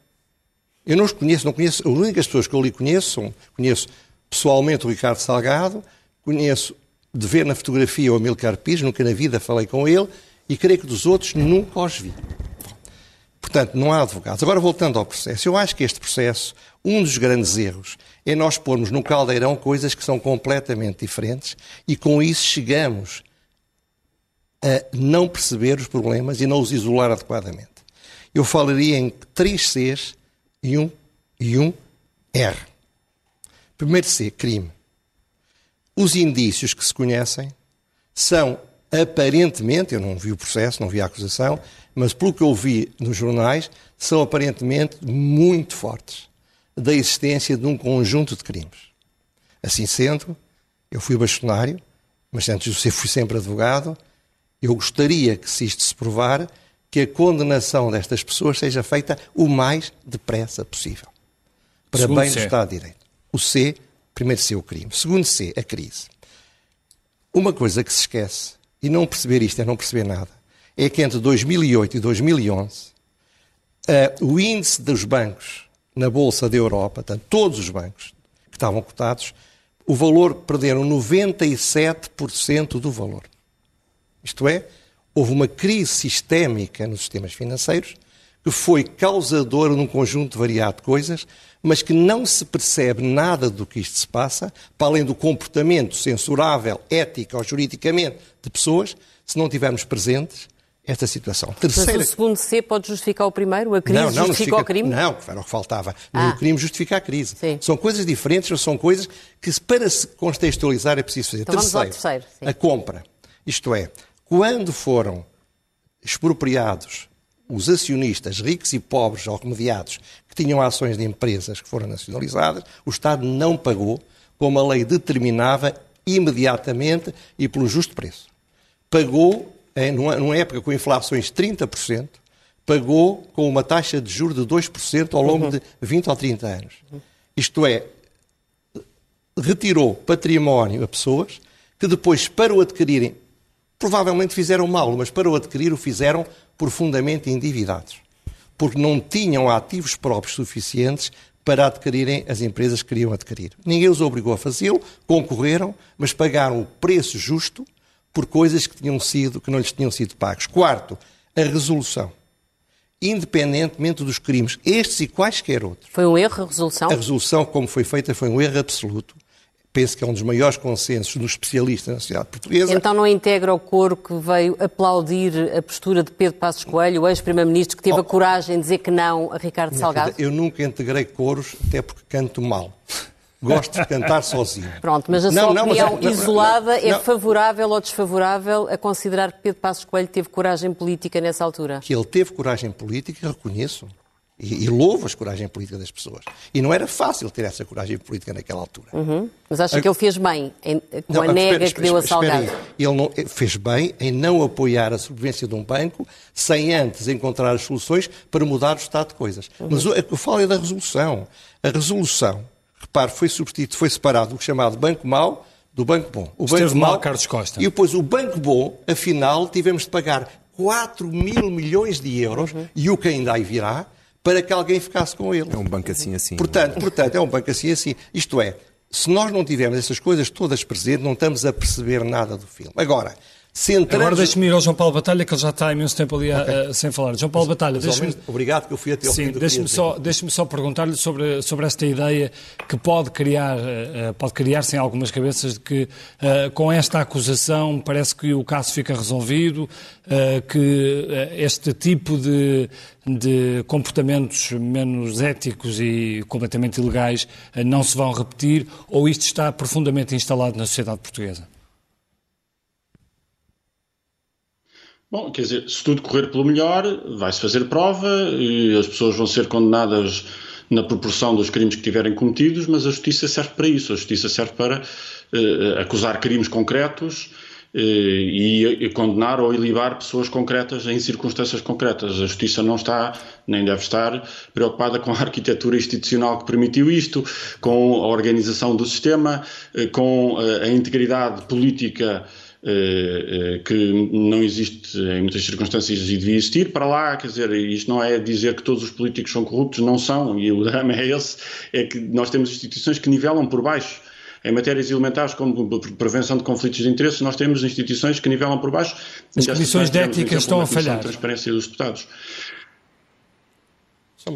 Eu não os conheço, não conheço. As únicas pessoas que eu li conheço, conheço pessoalmente o Ricardo Salgado, conheço de ver na fotografia o Amilcar Pires, nunca na vida falei com ele, e creio que dos outros nunca os vi. Portanto, não há advogados. Agora, voltando ao processo, eu acho que este processo, um dos grandes erros, é nós pormos no caldeirão coisas que são completamente diferentes e com isso chegamos a não perceber os problemas e não os isolar adequadamente. Eu falaria em três Cs e um, e um R. Primeiro C, crime. Os indícios que se conhecem são aparentemente, eu não vi o processo, não vi a acusação, mas pelo que eu vi nos jornais, são aparentemente muito fortes da existência de um conjunto de crimes. Assim sendo, eu fui bastonário, mas antes de fui sempre advogado, eu gostaria que, se isto se provar, que a condenação destas pessoas seja feita o mais depressa possível. Para Segundo bem do Estado de Direito. O C, primeiro C, o crime. Segundo C, a crise. Uma coisa que se esquece, e não perceber isto é não perceber nada, é que entre 2008 e 2011, uh, eh, o índice dos bancos na Bolsa da Europa, portanto, todos os bancos que estavam cotados, o valor perderam 97% do valor. Isto é, houve uma crise sistémica nos sistemas financeiros que foi causadora de um conjunto variado de coisas, mas que não se percebe nada do que isto se passa, para além do comportamento censurável, ética ou juridicamente de pessoas, se não tivermos presentes esta situação. Terceira... Mas o segundo C pode justificar o primeiro? A crise não, não justifica o crime? Não, era o que faltava. Ah. O crime justifica a crise. Sim. São coisas diferentes, mas são coisas que, para se contextualizar, é preciso fazer. Então terceiro, terceiro a compra. Isto é, quando foram expropriados os acionistas ricos e pobres ou remediados que tinham ações de empresas que foram nacionalizadas, o Estado não pagou, como a lei determinava, imediatamente e pelo justo preço. Pagou, numa época com inflações de 30%, pagou com uma taxa de juros de 2% ao longo uhum. de 20 ou 30 anos. Isto é, retirou património a pessoas que depois, para o adquirirem provavelmente fizeram mal, mas para o adquirir o fizeram profundamente endividados, porque não tinham ativos próprios suficientes para adquirirem as empresas que queriam adquirir. Ninguém os obrigou a fazê-lo, concorreram, mas pagaram o preço justo por coisas que tinham sido que não lhes tinham sido pagos. Quarto, a resolução. Independentemente dos crimes, estes e quaisquer outros. Foi um erro a resolução? A resolução, como foi feita, foi um erro absoluto penso que é um dos maiores consensos dos especialistas na sociedade portuguesa. Então não integra o coro que veio aplaudir a postura de Pedro Passos Coelho, o ex-primeiro-ministro, que teve oh, a coragem de dizer que não a Ricardo Salgado? Eu nunca integrei coros, até porque canto mal. Gosto de cantar sozinho. Pronto, mas a sua não, opinião mas, isolada não, é favorável ou desfavorável a considerar que Pedro Passos Coelho teve coragem política nessa altura? Que ele teve coragem política, reconheço. E, e louvo a coragem política das pessoas. E não era fácil ter essa coragem política naquela altura. Uhum. Mas acha a... que ele fez bem em, com não, a nega espera, que deu a Salgado? Ele não, fez bem em não apoiar a sobrevivência de um banco sem antes encontrar as soluções para mudar o estado de coisas. Uhum. Mas o, eu falo é da resolução. A resolução, repare, foi substituído, foi separado o chamado banco mau do banco bom. O Esteve banco mau, Carlos Costa. E depois o banco bom, afinal, tivemos de pagar 4 mil milhões de euros, uhum. e o que ainda aí virá, para que alguém ficasse com ele. É um banco assim assim. Portanto, portanto é um banco assim assim. Isto é, se nós não tivermos essas coisas todas presentes, não estamos a perceber nada do filme. Agora, Agora deixe-me ir ao João Paulo Batalha, que ele já está há imenso tempo ali okay. a, sem falar. João Paulo Batalha, deixe-me... Obrigado que eu fui até ao Sim, fim deixe-me só, deixe só perguntar-lhe sobre, sobre esta ideia que pode criar, uh, pode criar-se em algumas cabeças de que com esta acusação parece que o caso fica resolvido, que este tipo de, de comportamentos menos éticos e completamente ilegais não se vão repetir, ou isto está profundamente instalado na sociedade portuguesa? Bom, quer dizer, se tudo correr pelo melhor, vai-se fazer prova e as pessoas vão ser condenadas na proporção dos crimes que tiverem cometidos, mas a justiça serve para isso. A justiça serve para uh, acusar crimes concretos uh, e, e, condenar ou ilibar pessoas concretas em circunstâncias concretas. A justiça não está, nem deve estar, preocupada com a arquitetura institucional que permitiu isto, com a organização do sistema, uh, com a integridade política eh, eh, que não existe em muitas circunstâncias e devia existir, para lá, quer dizer, isto não é dizer que todos os políticos são corruptos, não são, e o drama é esse, é que nós temos instituições que nivelam por baixo. Em matérias elementares como prevenção de conflitos de interesses, nós temos instituições que nivelam por baixo. As comissões de ética estão a falhar. A transparência dos deputados.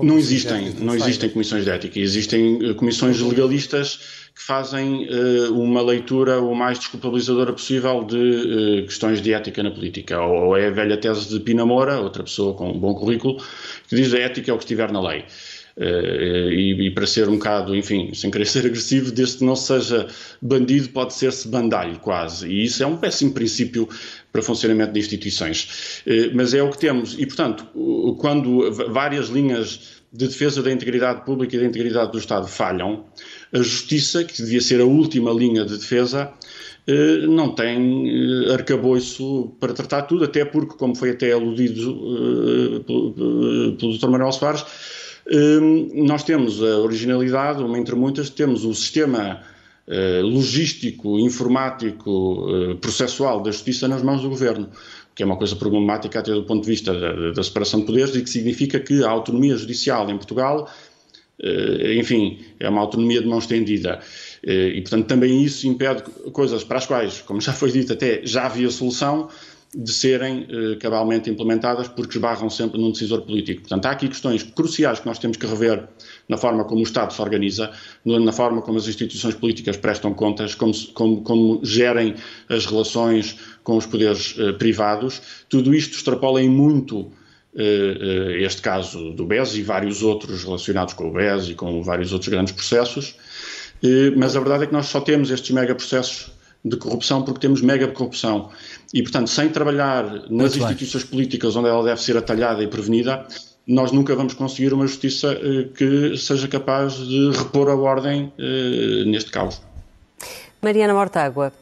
Não existem, não existem comissões de ética, existem comissões legalistas que fazem uh, uma leitura o mais desculpabilizadora possível de uh, questões de ética na política. Ou, ou, é a velha tese de Pina Moura, outra pessoa com um bom currículo, que diz a ética é o que estiver na lei. Uh, e, e, para ser um bocado, enfim, sem querer ser agressivo, desde que não seja bandido, pode ser-se bandalho, quase. E isso é um péssimo princípio para funcionamento de instituições. Uh, mas é o que temos. E, portanto, quando várias linhas de defesa da integridade pública e da integridade do Estado falham, a justiça, que devia ser a última linha de defesa, eh, não tem eh, arcabouço para tratar tudo, até porque, como foi até aludido eh, pelo Dr. Manuel Soares, nós temos a originalidade, uma entre muitas, temos o sistema logístico, informático, processual da justiça nas mãos do governo que é uma coisa problemática até do ponto de vista da, da, separação de poderes e que significa que a autonomia judicial em Portugal eh, enfim, é uma autonomia de mão estendida. Eh, e, portanto, também isso impede coisas para as quais, como já foi dito, até já havia solução de serem eh, cabalmente implementadas porque esbarram sempre num decisor político. Portanto, há aqui questões cruciais que nós temos que rever na forma como o Estado se organiza, na forma como as instituições políticas prestam contas, como, como, como gerem as relações com os poderes privados. Tudo isto extrapola em muito eh, eh, este caso do BES e vários outros relacionados com o BES e com vários outros grandes processos, eh, mas a verdade é que nós só temos estes mega processos de corrupção porque temos mega corrupção. E, portanto, sem trabalhar nas Muito instituições bem. políticas onde ela deve ser atalhada e prevenida, nós nunca vamos conseguir uma justiça que seja capaz de repor a ordem neste caos. Mariana Mortágua,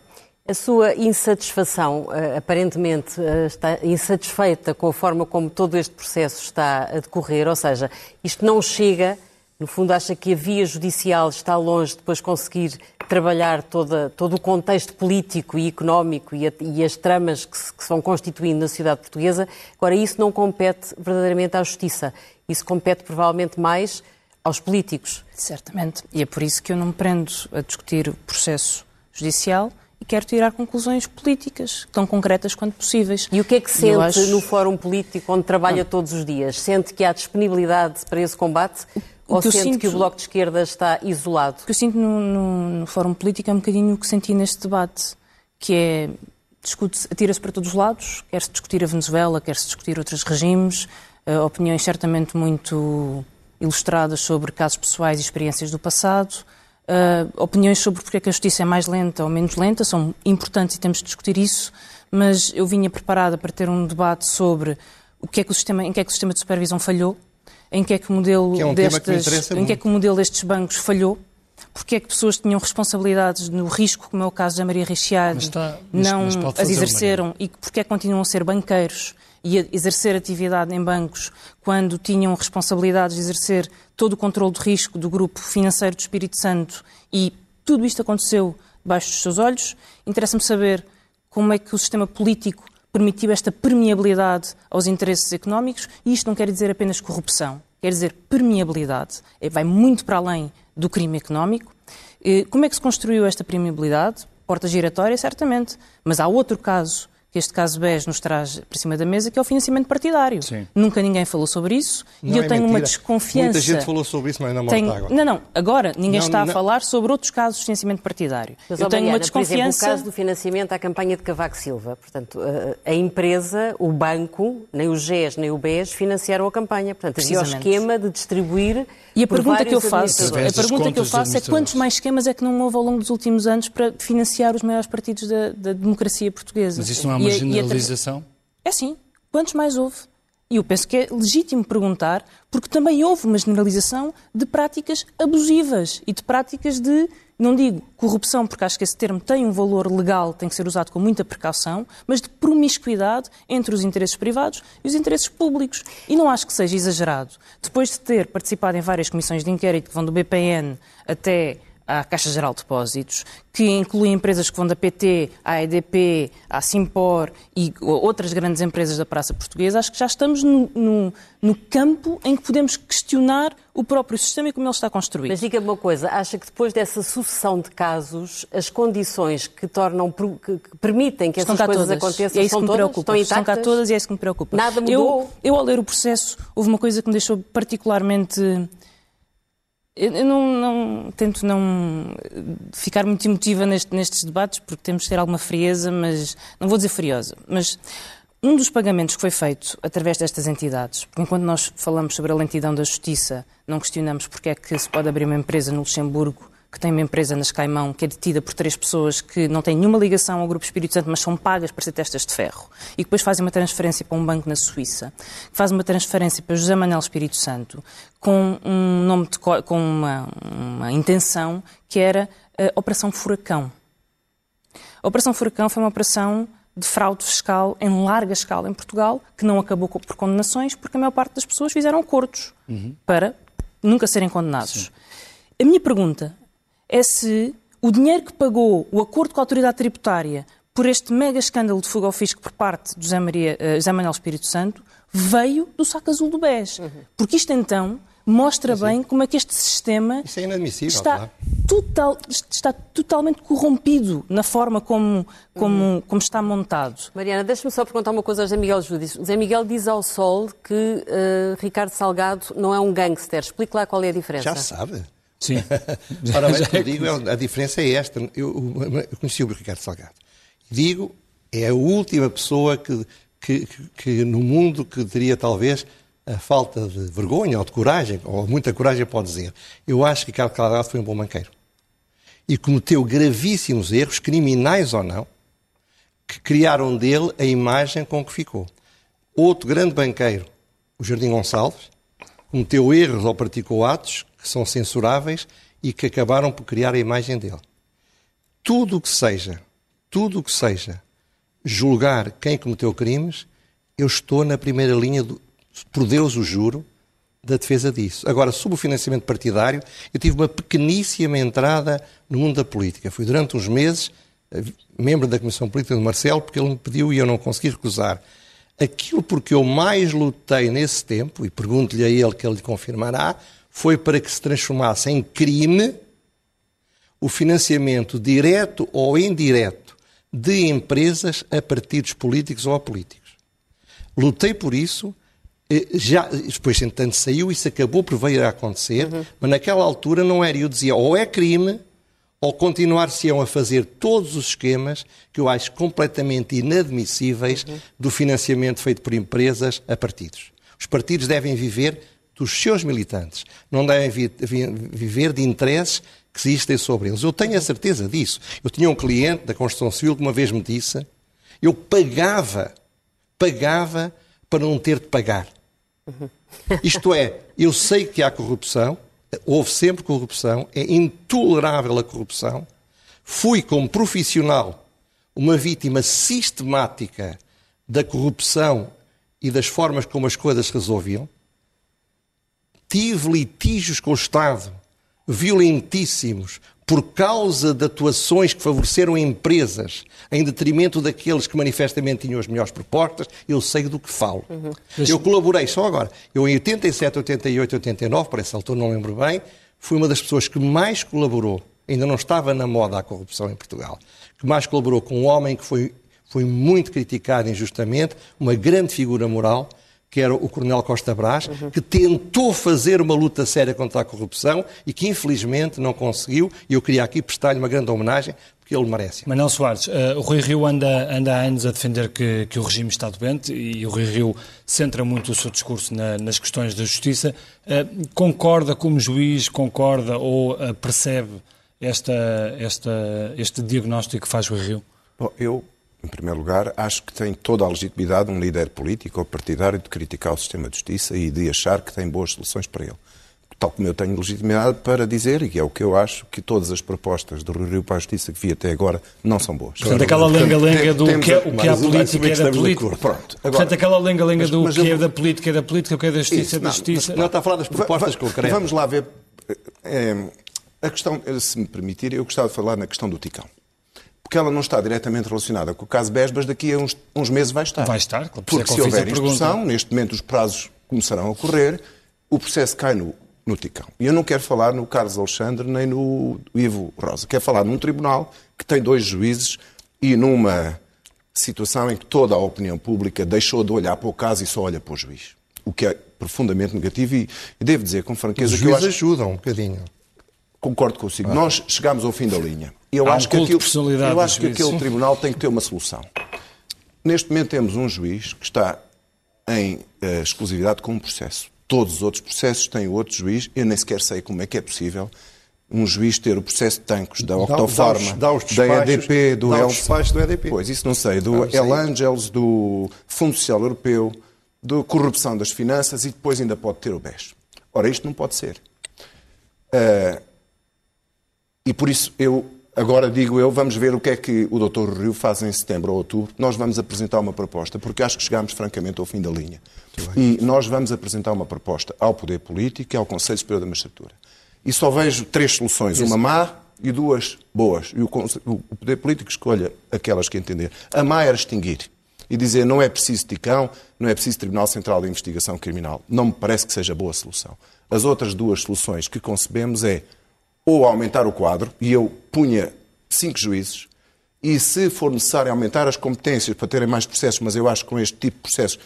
a sua insatisfação, eh, aparentemente eh, está insatisfeita com a forma como todo este processo está a decorrer, ou seja, isto não chega, no fundo acha que a via judicial está longe de depois conseguir trabalhar toda, todo o contexto político e económico e, a, e as tramas que se, que vão constituindo na sociedade portuguesa. Agora, isso não compete verdadeiramente à justiça. Isso compete provavelmente mais aos políticos. Certamente. E é por isso que eu não me prendo a discutir o processo judicial e quero tirar conclusões políticas, tão concretas quanto possíveis. E o que é que sente acho... no fórum político onde trabalha Não. todos os dias? Sente que há disponibilidade para esse combate? O ou que sente sinto... que o Bloco de Esquerda está isolado? O que eu sinto no, no, no fórum político é um bocadinho o que senti neste debate, que é atira-se para todos os lados, quer-se discutir a Venezuela, quer-se discutir outros regimes, uh, opiniões certamente muito ilustradas sobre casos pessoais e experiências do passado, Uh, opiniões sobre porque é que a justiça é mais lenta ou menos lenta são importantes e temos de discutir isso, mas eu vinha preparada para ter um debate sobre o que é que o sistema, em que é que o sistema de supervisão falhou, em que é que o modelo, que é um destes, em que é que o modelo destes bancos falhou, porque é que pessoas tinham responsabilidades no risco, como é o caso da Maria Richiade, não mas, mas as exerceram e porque é que continuam a ser banqueiros e a exercer atividade em bancos quando tinham responsabilidades de exercer todo o controle de risco do grupo financeiro do Espírito Santo e tudo isto aconteceu debaixo dos seus olhos. Interessa-me saber como é que o sistema político permitiu esta permeabilidade aos interesses económicos e isto não quer dizer apenas corrupção, quer dizer permeabilidade. É, vai muito para além do crime económico. Como é que se construiu esta permeabilidade? Porta giratória, certamente, mas há outro caso este caso BES nos traz para cima da mesa, que é o financiamento partidário. Sim. Nunca ninguém falou sobre isso não e eu é tenho mentira. uma desconfiança. Muita gente falou sobre isso, mas não tenho... agora. Não, não, agora ninguém não, está não... a falar sobre outros casos de financiamento partidário. Mas, eu tenho Mariana, uma desconfiança. Por exemplo, o caso do financiamento à campanha de Cavaco Silva. Portanto, a empresa, o banco, nem o GES nem o BES financiaram a campanha. Portanto, havia o esquema de distribuir. E a pergunta que eu faço, a pergunta que eu faço é quantos mais esquemas é que não houve ao longo dos últimos anos para financiar os maiores partidos da, da democracia portuguesa? Mas isso não é uma uma generalização? É sim. Quantos mais houve? E eu penso que é legítimo perguntar, porque também houve uma generalização de práticas abusivas e de práticas de, não digo corrupção, porque acho que esse termo tem um valor legal, tem que ser usado com muita precaução, mas de promiscuidade entre os interesses privados e os interesses públicos. E não acho que seja exagerado. Depois de ter participado em várias comissões de inquérito que vão do BPN até à Caixa Geral de Depósitos, que inclui empresas que vão da PT à EDP, à Simpor e outras grandes empresas da praça portuguesa, acho que já estamos no, no, no campo em que podemos questionar o próprio sistema e como ele está construído. Mas diga-me uma coisa, acha que depois dessa sucessão de casos, as condições que tornam, que, permitem que estão essas coisas todas. aconteçam é isso são que me todas? preocupa. Estão, estão cá todas e é isso que me preocupa. Nada mudou? Eu, eu, ao ler o processo, houve uma coisa que me deixou particularmente eu não, não, tento não ficar muito emotiva neste, nestes debates, porque temos de ter alguma frieza, mas não vou dizer furiosa. Mas um dos pagamentos que foi feito através destas entidades, porque enquanto nós falamos sobre a lentidão da justiça, não questionamos porque é que se pode abrir uma empresa no Luxemburgo que tem uma empresa nas Caimão que é detida por três pessoas que não têm nenhuma ligação ao Grupo Espírito Santo, mas são pagas para ser testas de ferro, e depois fazem uma transferência para um banco na Suíça, que faz uma transferência para José Manuel Espírito Santo, com um nome de, com uma, uma intenção que era a Operação Furacão. A Operação Furacão foi uma operação de fraude fiscal em larga escala em Portugal, que não acabou por condenações, porque a maior parte das pessoas fizeram acordos uhum. para nunca serem condenados. Sim. A minha pergunta é se o dinheiro que pagou o acordo com a autoridade tributária por este mega escândalo de fuga ao fisco por parte do José, Maria, uh, José Manuel Espírito Santo veio do saco azul do BES. Uhum. Porque isto então mostra sim, bem como é que este sistema é está, claro. total, está totalmente corrompido na forma como, como, uhum. como está montado. Mariana, deixa-me só perguntar uma coisa ao José Miguel Júdice. José Miguel diz ao Sol que uh, Ricardo Salgado não é um gangster. Explique lá qual é a diferença. Já sabe. Sim. Ora bem, que eu digo, é a diferença é esta. Eu, eu conheci o Ricardo Salgado. Digo, é a última pessoa que, que, que, no mundo que teria talvez a falta de vergonha ou de coragem, ou muita coragem pode dizer. Eu acho que Ricardo Salgado foi um bom banqueiro. E cometeu gravíssimos erros, criminais ou não, que criaram dele a imagem com que ficou. Outro grande banqueiro, o Jardim Gonçalves, cometeu erros ou praticou atos que são censuráveis e que acabaram por criar a imagem dele. Tudo o que seja, tudo o que seja julgar quem cometeu crimes, eu estou na primeira linha, do, por Deus o juro, da defesa disso. Agora, sobre o financiamento partidário, eu tive uma pequeníssima entrada no mundo da política. Fui durante uns meses eh, membro da Comissão Política do Marcelo, porque ele me pediu e eu não consegui recusar. Aquilo por que eu mais lutei nesse tempo, e pergunto-lhe a ele que ele lhe confirmará, foi para que se transformasse em crime o financiamento direto ou indireto de empresas a partidos políticos ou a políticos. Lutei por isso, eh, já, depois, entretanto, saiu, isso acabou por vir a acontecer, uhum. mas naquela altura não era, eu dizia, ou é crime, ou continuar-se-ão a fazer todos os esquemas que eu acho completamente inadmissíveis uhum. do financiamento feito por empresas a partidos. Os partidos devem viver dos seus militantes. Não devem vi, vi, viver de interesses que existem sobre eles. Eu tenho a certeza disso. Eu tinha um cliente da construção civil que uma vez me disse: eu pagava, pagava para não ter de pagar. Isto é, eu sei que há corrupção, houve sempre corrupção, é intolerável a corrupção. Fui, como profissional, uma vítima sistemática da corrupção e das formas como as coisas se resolviam tive litígios com o Estado violentíssimos por causa de atuações que favoreceram empresas em detrimento daqueles que manifestamente tinham as melhores propostas, eu sei do que falo. Uhum. Eu colaborei só agora. Eu em 87, 88, 89, por essa altura não lembro bem, fui uma das pessoas que mais colaborou, ainda não estava na moda a corrupção em Portugal, que mais colaborou com um homem que foi, foi muito criticado injustamente, uma grande figura moral, que era o Coronel Costa Brás, uhum. que tentou fazer uma luta séria contra a corrupção e que infelizmente não conseguiu. E eu queria aqui prestar-lhe uma grande homenagem, porque ele merece. Manuel Soares, uh, o Rui Rio anda, anda há anos a defender que, que, o regime está doente e o Rui Rio centra muito o seu discurso na, nas questões da justiça. Uh, concorda como juiz, concorda ou uh, percebe esta, esta, este diagnóstico que faz o Rui Rio? Bom, eu em primeiro lugar, acho que tem toda a legitimidade um líder político ou partidário de criticar o sistema de justiça e de achar que tem boas soluções para ele. Tal como eu tenho legitimidade para dizer, e é o que eu acho, que todas as propostas do Rio Rio para a Justiça que vi até agora não são boas. Portanto, aquela lenga-lenga do que é, o que é a política é da política. Pronto. Agora, Portanto, aquela lenga-lenga do que é da política é da política, o que é da justiça é da justiça. Não, está a falar das propostas concretas. Vamos lá ver. É, a questão, se me permitir, eu gostava de falar na questão do Ticão porque ela não está diretamente relacionada com o caso Besbas, daqui a uns, uns meses vai estar. Vai estar, claro, porque se houver instrução, neste momento os prazos começarão a correr, o processo cai no, no Ticão. E eu não quero falar no Carlos Alexandre nem no Ivo Rosa. Quero falar num tribunal que tem dois juízes e numa situação em que toda a opinião pública deixou de olhar para o caso e só olha para o juiz. O que é profundamente negativo e, e devo dizer com franqueza Os que eu acho... ajudam um bocadinho. Concordo consigo. Ah. Nós chegámos ao fim da linha. Eu Há acho um que, aquilo, eu acho que aquele tribunal tem que ter uma solução. Neste momento temos um juiz que está em uh, exclusividade com um processo. Todos os outros processos têm outro juiz. Eu nem sequer sei como é que é possível um juiz ter o processo de tanques da Octofarma, dá os, dá da EDP, do dá os do EDP. Pois, isso não sei. Do El Angels, do Fundo Social Europeu, da corrupção das finanças e depois ainda pode ter o BES. Ora, isto não pode ser. Uh, e por isso eu Agora digo eu, vamos ver o que é que o Dr. Rio faz em setembro ou outubro. Nós vamos apresentar uma proposta, porque acho que chegamos francamente ao fim da linha. E nós vamos apresentar uma proposta ao Poder Político e ao Conselho Superior da Magistratura. E só vejo três soluções, uma má e duas boas. E o, o Poder Político escolha aquelas que entender. A má era extinguir e dizer não é preciso TICão, não é preciso Tribunal Central de Investigação Criminal. Não me parece que seja boa solução. As outras duas soluções que concebemos é ou aumentar o quadro, e eu punha cinco juízes, e se for necessário aumentar as competências para terem mais processos, mas eu acho que com este tipo de processos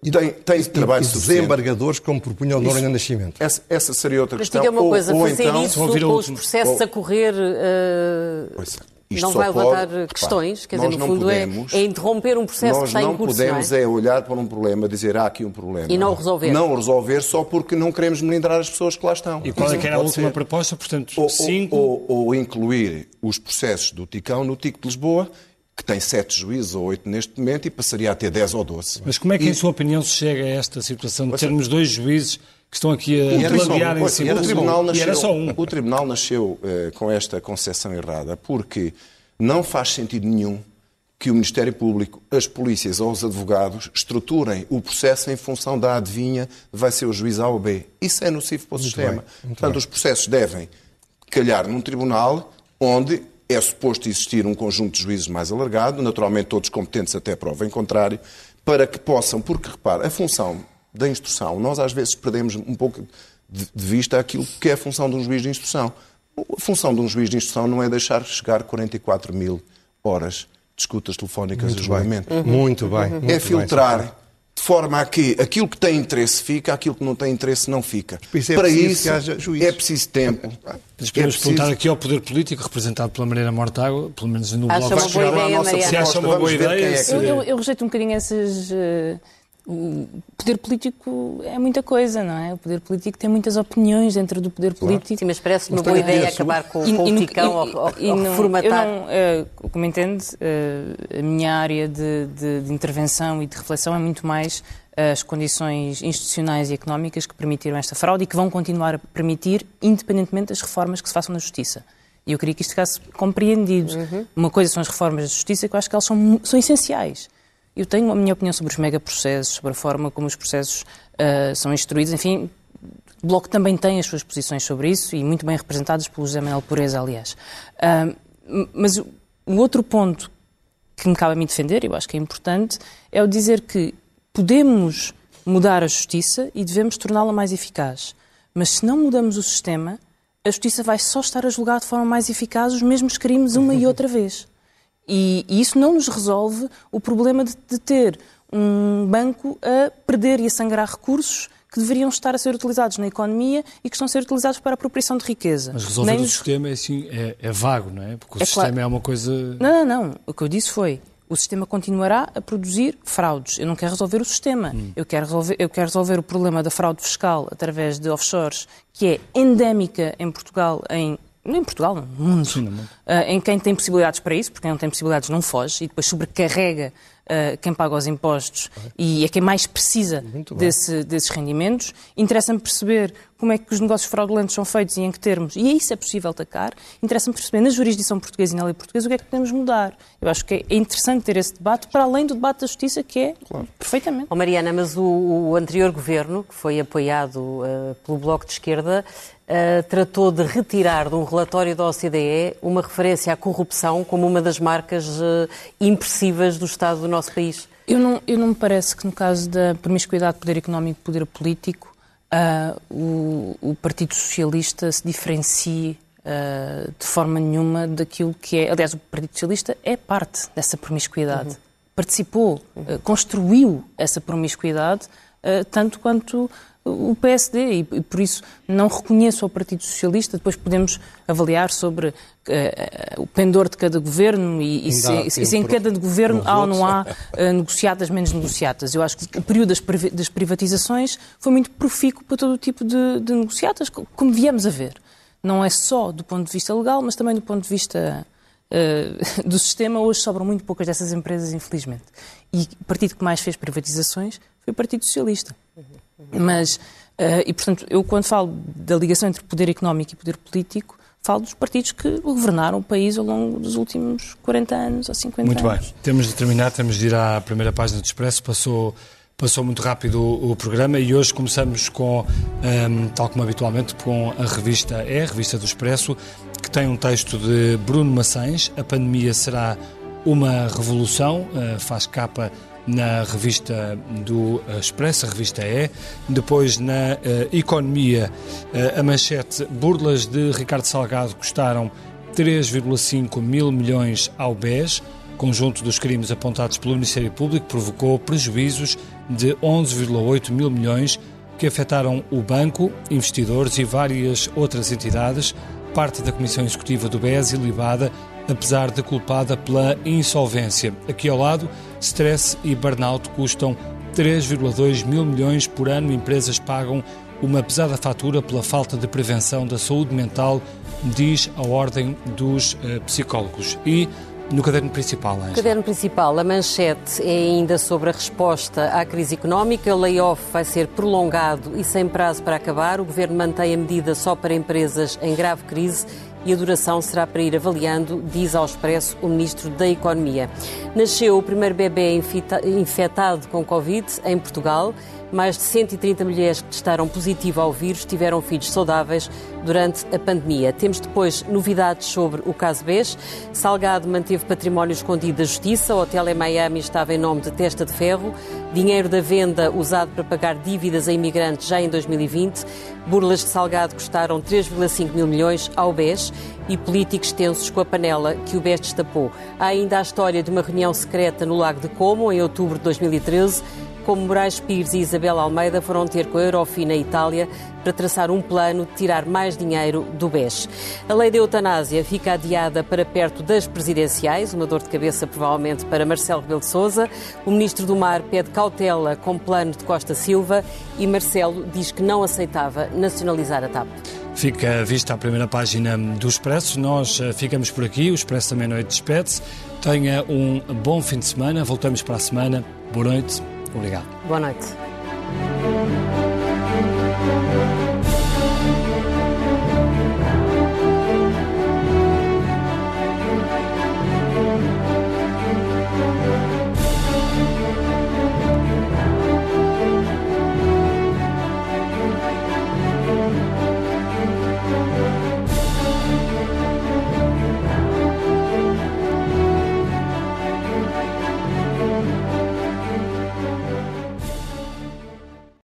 tem, tem trabalho e desembargadores, como propunha o Noronha Nascimento. Essa, essa, seria outra mas questão. Mas diga uma coisa, ou, fazer então, isso com os processos ou, a correr... Uh... Isto não vai levantar pode, questões, quer dizer, no fundo podemos, é, é, interromper um processo que está em curso. Nós não podemos é? é? olhar para um problema, dizer há aqui um problema. E não o resolver. Não o resolver só porque não queremos melindrar as pessoas que lá estão. E qual é que era a última ser. proposta? Portanto, ou, cinco... Ou, ou, ou, incluir os processos do Ticão no TIC de Lisboa, que tem sete juízes ou oito neste momento e passaria a ter dez ou doze. Mas como é que, e... em sua opinião, se chega a esta situação de termos dois juízes que estão aqui a gladiar em cima o tribunal nasceu, e era só um. O Tribunal nasceu uh, com esta concepção errada porque não faz sentido nenhum que o Ministério Público, as polícias ou os advogados estruturem o processo em função da adivinha vai ser o juiz A ou B. Isso é nocivo para o muito sistema. Bem, Portanto, bem. os processos devem calhar num tribunal onde é suposto existir um conjunto de juízes mais alargado, naturalmente todos competentes até prova em contrário, para que possam, porque repare, a função da instrução, nós às vezes perdemos um pouco de vista aquilo que é a função de um juiz de instrução. A função de um juiz de instrução não é deixar chegar 44 mil horas de escutas telefónicas Muito e julgamento. Bem. Muito bem. Muito é filtrar bem. De forma a que aquilo que tem interesse fica, aquilo que não tem interesse não fica. Isso é Para isso é preciso tempo. Mas podemos é preciso... perguntar aqui ao poder político, representado pela Maria Mortágua, pelo menos no Acha bloco. Uma boa ideia. Se acha uma boa ideia. É que... eu, eu, eu, rejeito um bocadinho essas. Uh o poder político é muita coisa, não é? O poder político tem muitas opiniões dentro do poder claro. político. Sim, mas parece uma boa ideia acabar com, o ticão ou, e, ou reformatar. Eu não, uh, como entende, uh, a minha área de, de, de, intervenção e de reflexão é muito mais as condições institucionais e económicas que permitiram esta fraude e que vão continuar a permitir, independentemente das reformas que se façam na Justiça. E eu queria que isto ficasse compreendido. Uhum. Uma coisa são as reformas da Justiça, que eu acho que elas são, são essenciais. Eu tenho a minha opinião sobre os megaprocessos, sobre a forma como os processos uh, são instruídos, enfim, o Bloco também tem as suas posições sobre isso e muito bem representadas pelo José Manuel Pureza, aliás. Uh, mas o outro ponto que me cabe a mim defender, eu acho que é importante, é o dizer que podemos mudar a justiça e devemos torná-la mais eficaz. Mas se não mudamos o sistema, a justiça vai só estar a julgar de forma mais eficaz os mesmos crimes uma e outra vez. E, e isso não nos resolve o problema de, de ter um banco a perder e a sangrar recursos que deveriam estar a ser utilizados na economia e que estão a ser utilizados para a apropriação de riqueza. Mas resolver Nem o sistema é, assim, é, é, vago, não é? Porque o é sistema claro. é uma coisa... Não, não, não. O que eu disse foi, o sistema continuará a produzir fraudes. Eu não quero resolver o sistema. Hum. Eu, quero resolver, eu quero resolver o problema da fraude fiscal através de offshores, que é endémica em Portugal em em Portugal, no mundo, Sim, no mundo. Uh, em quem tem possibilidades para isso, porque quem não tem possibilidades não foge, e depois sobrecarrega uh, quem paga os impostos e é quem mais precisa desse, desses rendimentos. Interessa-me perceber como é que os negócios fraudulentos são feitos e em que termos, e isso é possível atacar. Interessa-me perceber na jurisdição portuguesa e na lei portuguesa o que é que podemos mudar. Eu acho que é interessante ter esse debate, para além do debate da justiça, que é claro. perfeitamente. Oh, Mariana, mas o, o, anterior governo, que foi apoiado uh, pelo Bloco de Esquerda, Uh, tratou de retirar de um relatório da OCDE uma referência à corrupção como uma das marcas uh, impressivas do Estado do nosso país. Eu não, eu não me parece que no caso da promiscuidade de poder económico e poder político uh, o, o, Partido Socialista se diferencie de forma nenhuma daquilo que é. Aliás, o Partido Socialista é parte dessa promiscuidade. Uhum. Participou, uhum. construiu essa promiscuidade tanto quanto o PSD e, por isso não reconheço ao Partido Socialista. Depois podemos avaliar sobre uh, o pendor de cada governo e, e se, se, em cada governo há ou não há uh, negociadas, menos negociadas. Eu acho que o período das, das privatizações foi muito profícuo para todo o tipo de, de negociadas, como viemos a ver. Não é só do ponto de vista legal, mas também do ponto de vista uh, do sistema. Hoje sobram muito poucas dessas empresas, infelizmente. E o partido que mais fez privatizações foi o Partido Socialista. Mas, uh, e portanto, eu quando falo da ligação entre poder económico e poder político, falo dos partidos que governaram o país ao longo dos últimos 40 anos ou 50 muito anos. Muito bem. Temos de terminar, temos de ir à primeira página do Expresso. Passou, passou muito rápido o, o programa e hoje começamos com, um, ehm, tal como habitualmente, com a revista É, a revista do Expresso, que tem um texto de Bruno Maçães. A pandemia será uma revolução, uh, faz capa na revista do Expresso, a revista E. Depois, na uh, Economia, uh, a manchete burlas de Ricardo Salgado custaram 3,5 mil milhões ao BES. Conjunto dos crimes apontados pelo Ministério Público provocou prejuízos de 11,8 mil milhões que afetaram o banco, investidores e várias outras entidades. Parte da Comissão Executiva do BES ilibada apesar de culpada pela insolvência. Aqui ao lado, stress e burnout custam 3,2 mil milhões por ano. Empresas pagam uma pesada fatura pela falta de prevenção da saúde mental, diz a Ordem dos uh, Psicólogos. E no caderno principal, Ângela. No caderno principal, a manchete é ainda sobre a resposta à crise económica. O layoff vai ser prolongado e sem prazo para acabar. O governo mantém a medida só para empresas em grave crise e a duração será para ir avaliando, diz ao Expresso o Ministro da Economia. Nasceu o primeiro bebê infectado com Covid em Portugal. Mais de 130 mulheres que testaram positivo ao vírus tiveram filhos saudáveis durante a pandemia. Temos depois novidades sobre o caso BES. Salgado manteve património escondido da Justiça. O hotel em Miami estava em nome de Testa de Ferro. Dinheiro da venda usado para pagar dívidas a imigrantes já em 2020. Burlas de Salgado custaram 3,5 mil milhões ao BES e políticos tensos com a panela que o BES destapou. Há ainda a história de uma reunião secreta no Lago de Como, em outubro de 2013 como Moraes Pires e Isabel Almeida foram ter com a Eurofi na Itália para traçar um plano de tirar mais dinheiro do BES. A lei da eutanásia fica adiada para perto das presidenciais, uma dor de cabeça provavelmente para Marcelo Rebelo de Sousa. O ministro do Mar pede cautela com plano de Costa Silva e Marcelo diz que não aceitava nacionalizar a TAP. Fica vista a primeira página do Expresso. Nós eh, ficamos por aqui. O Expresso também noite despede-se. Tenha um bom fim de semana. Voltamos para a semana. Boa noite. Obrigado. Boa noite.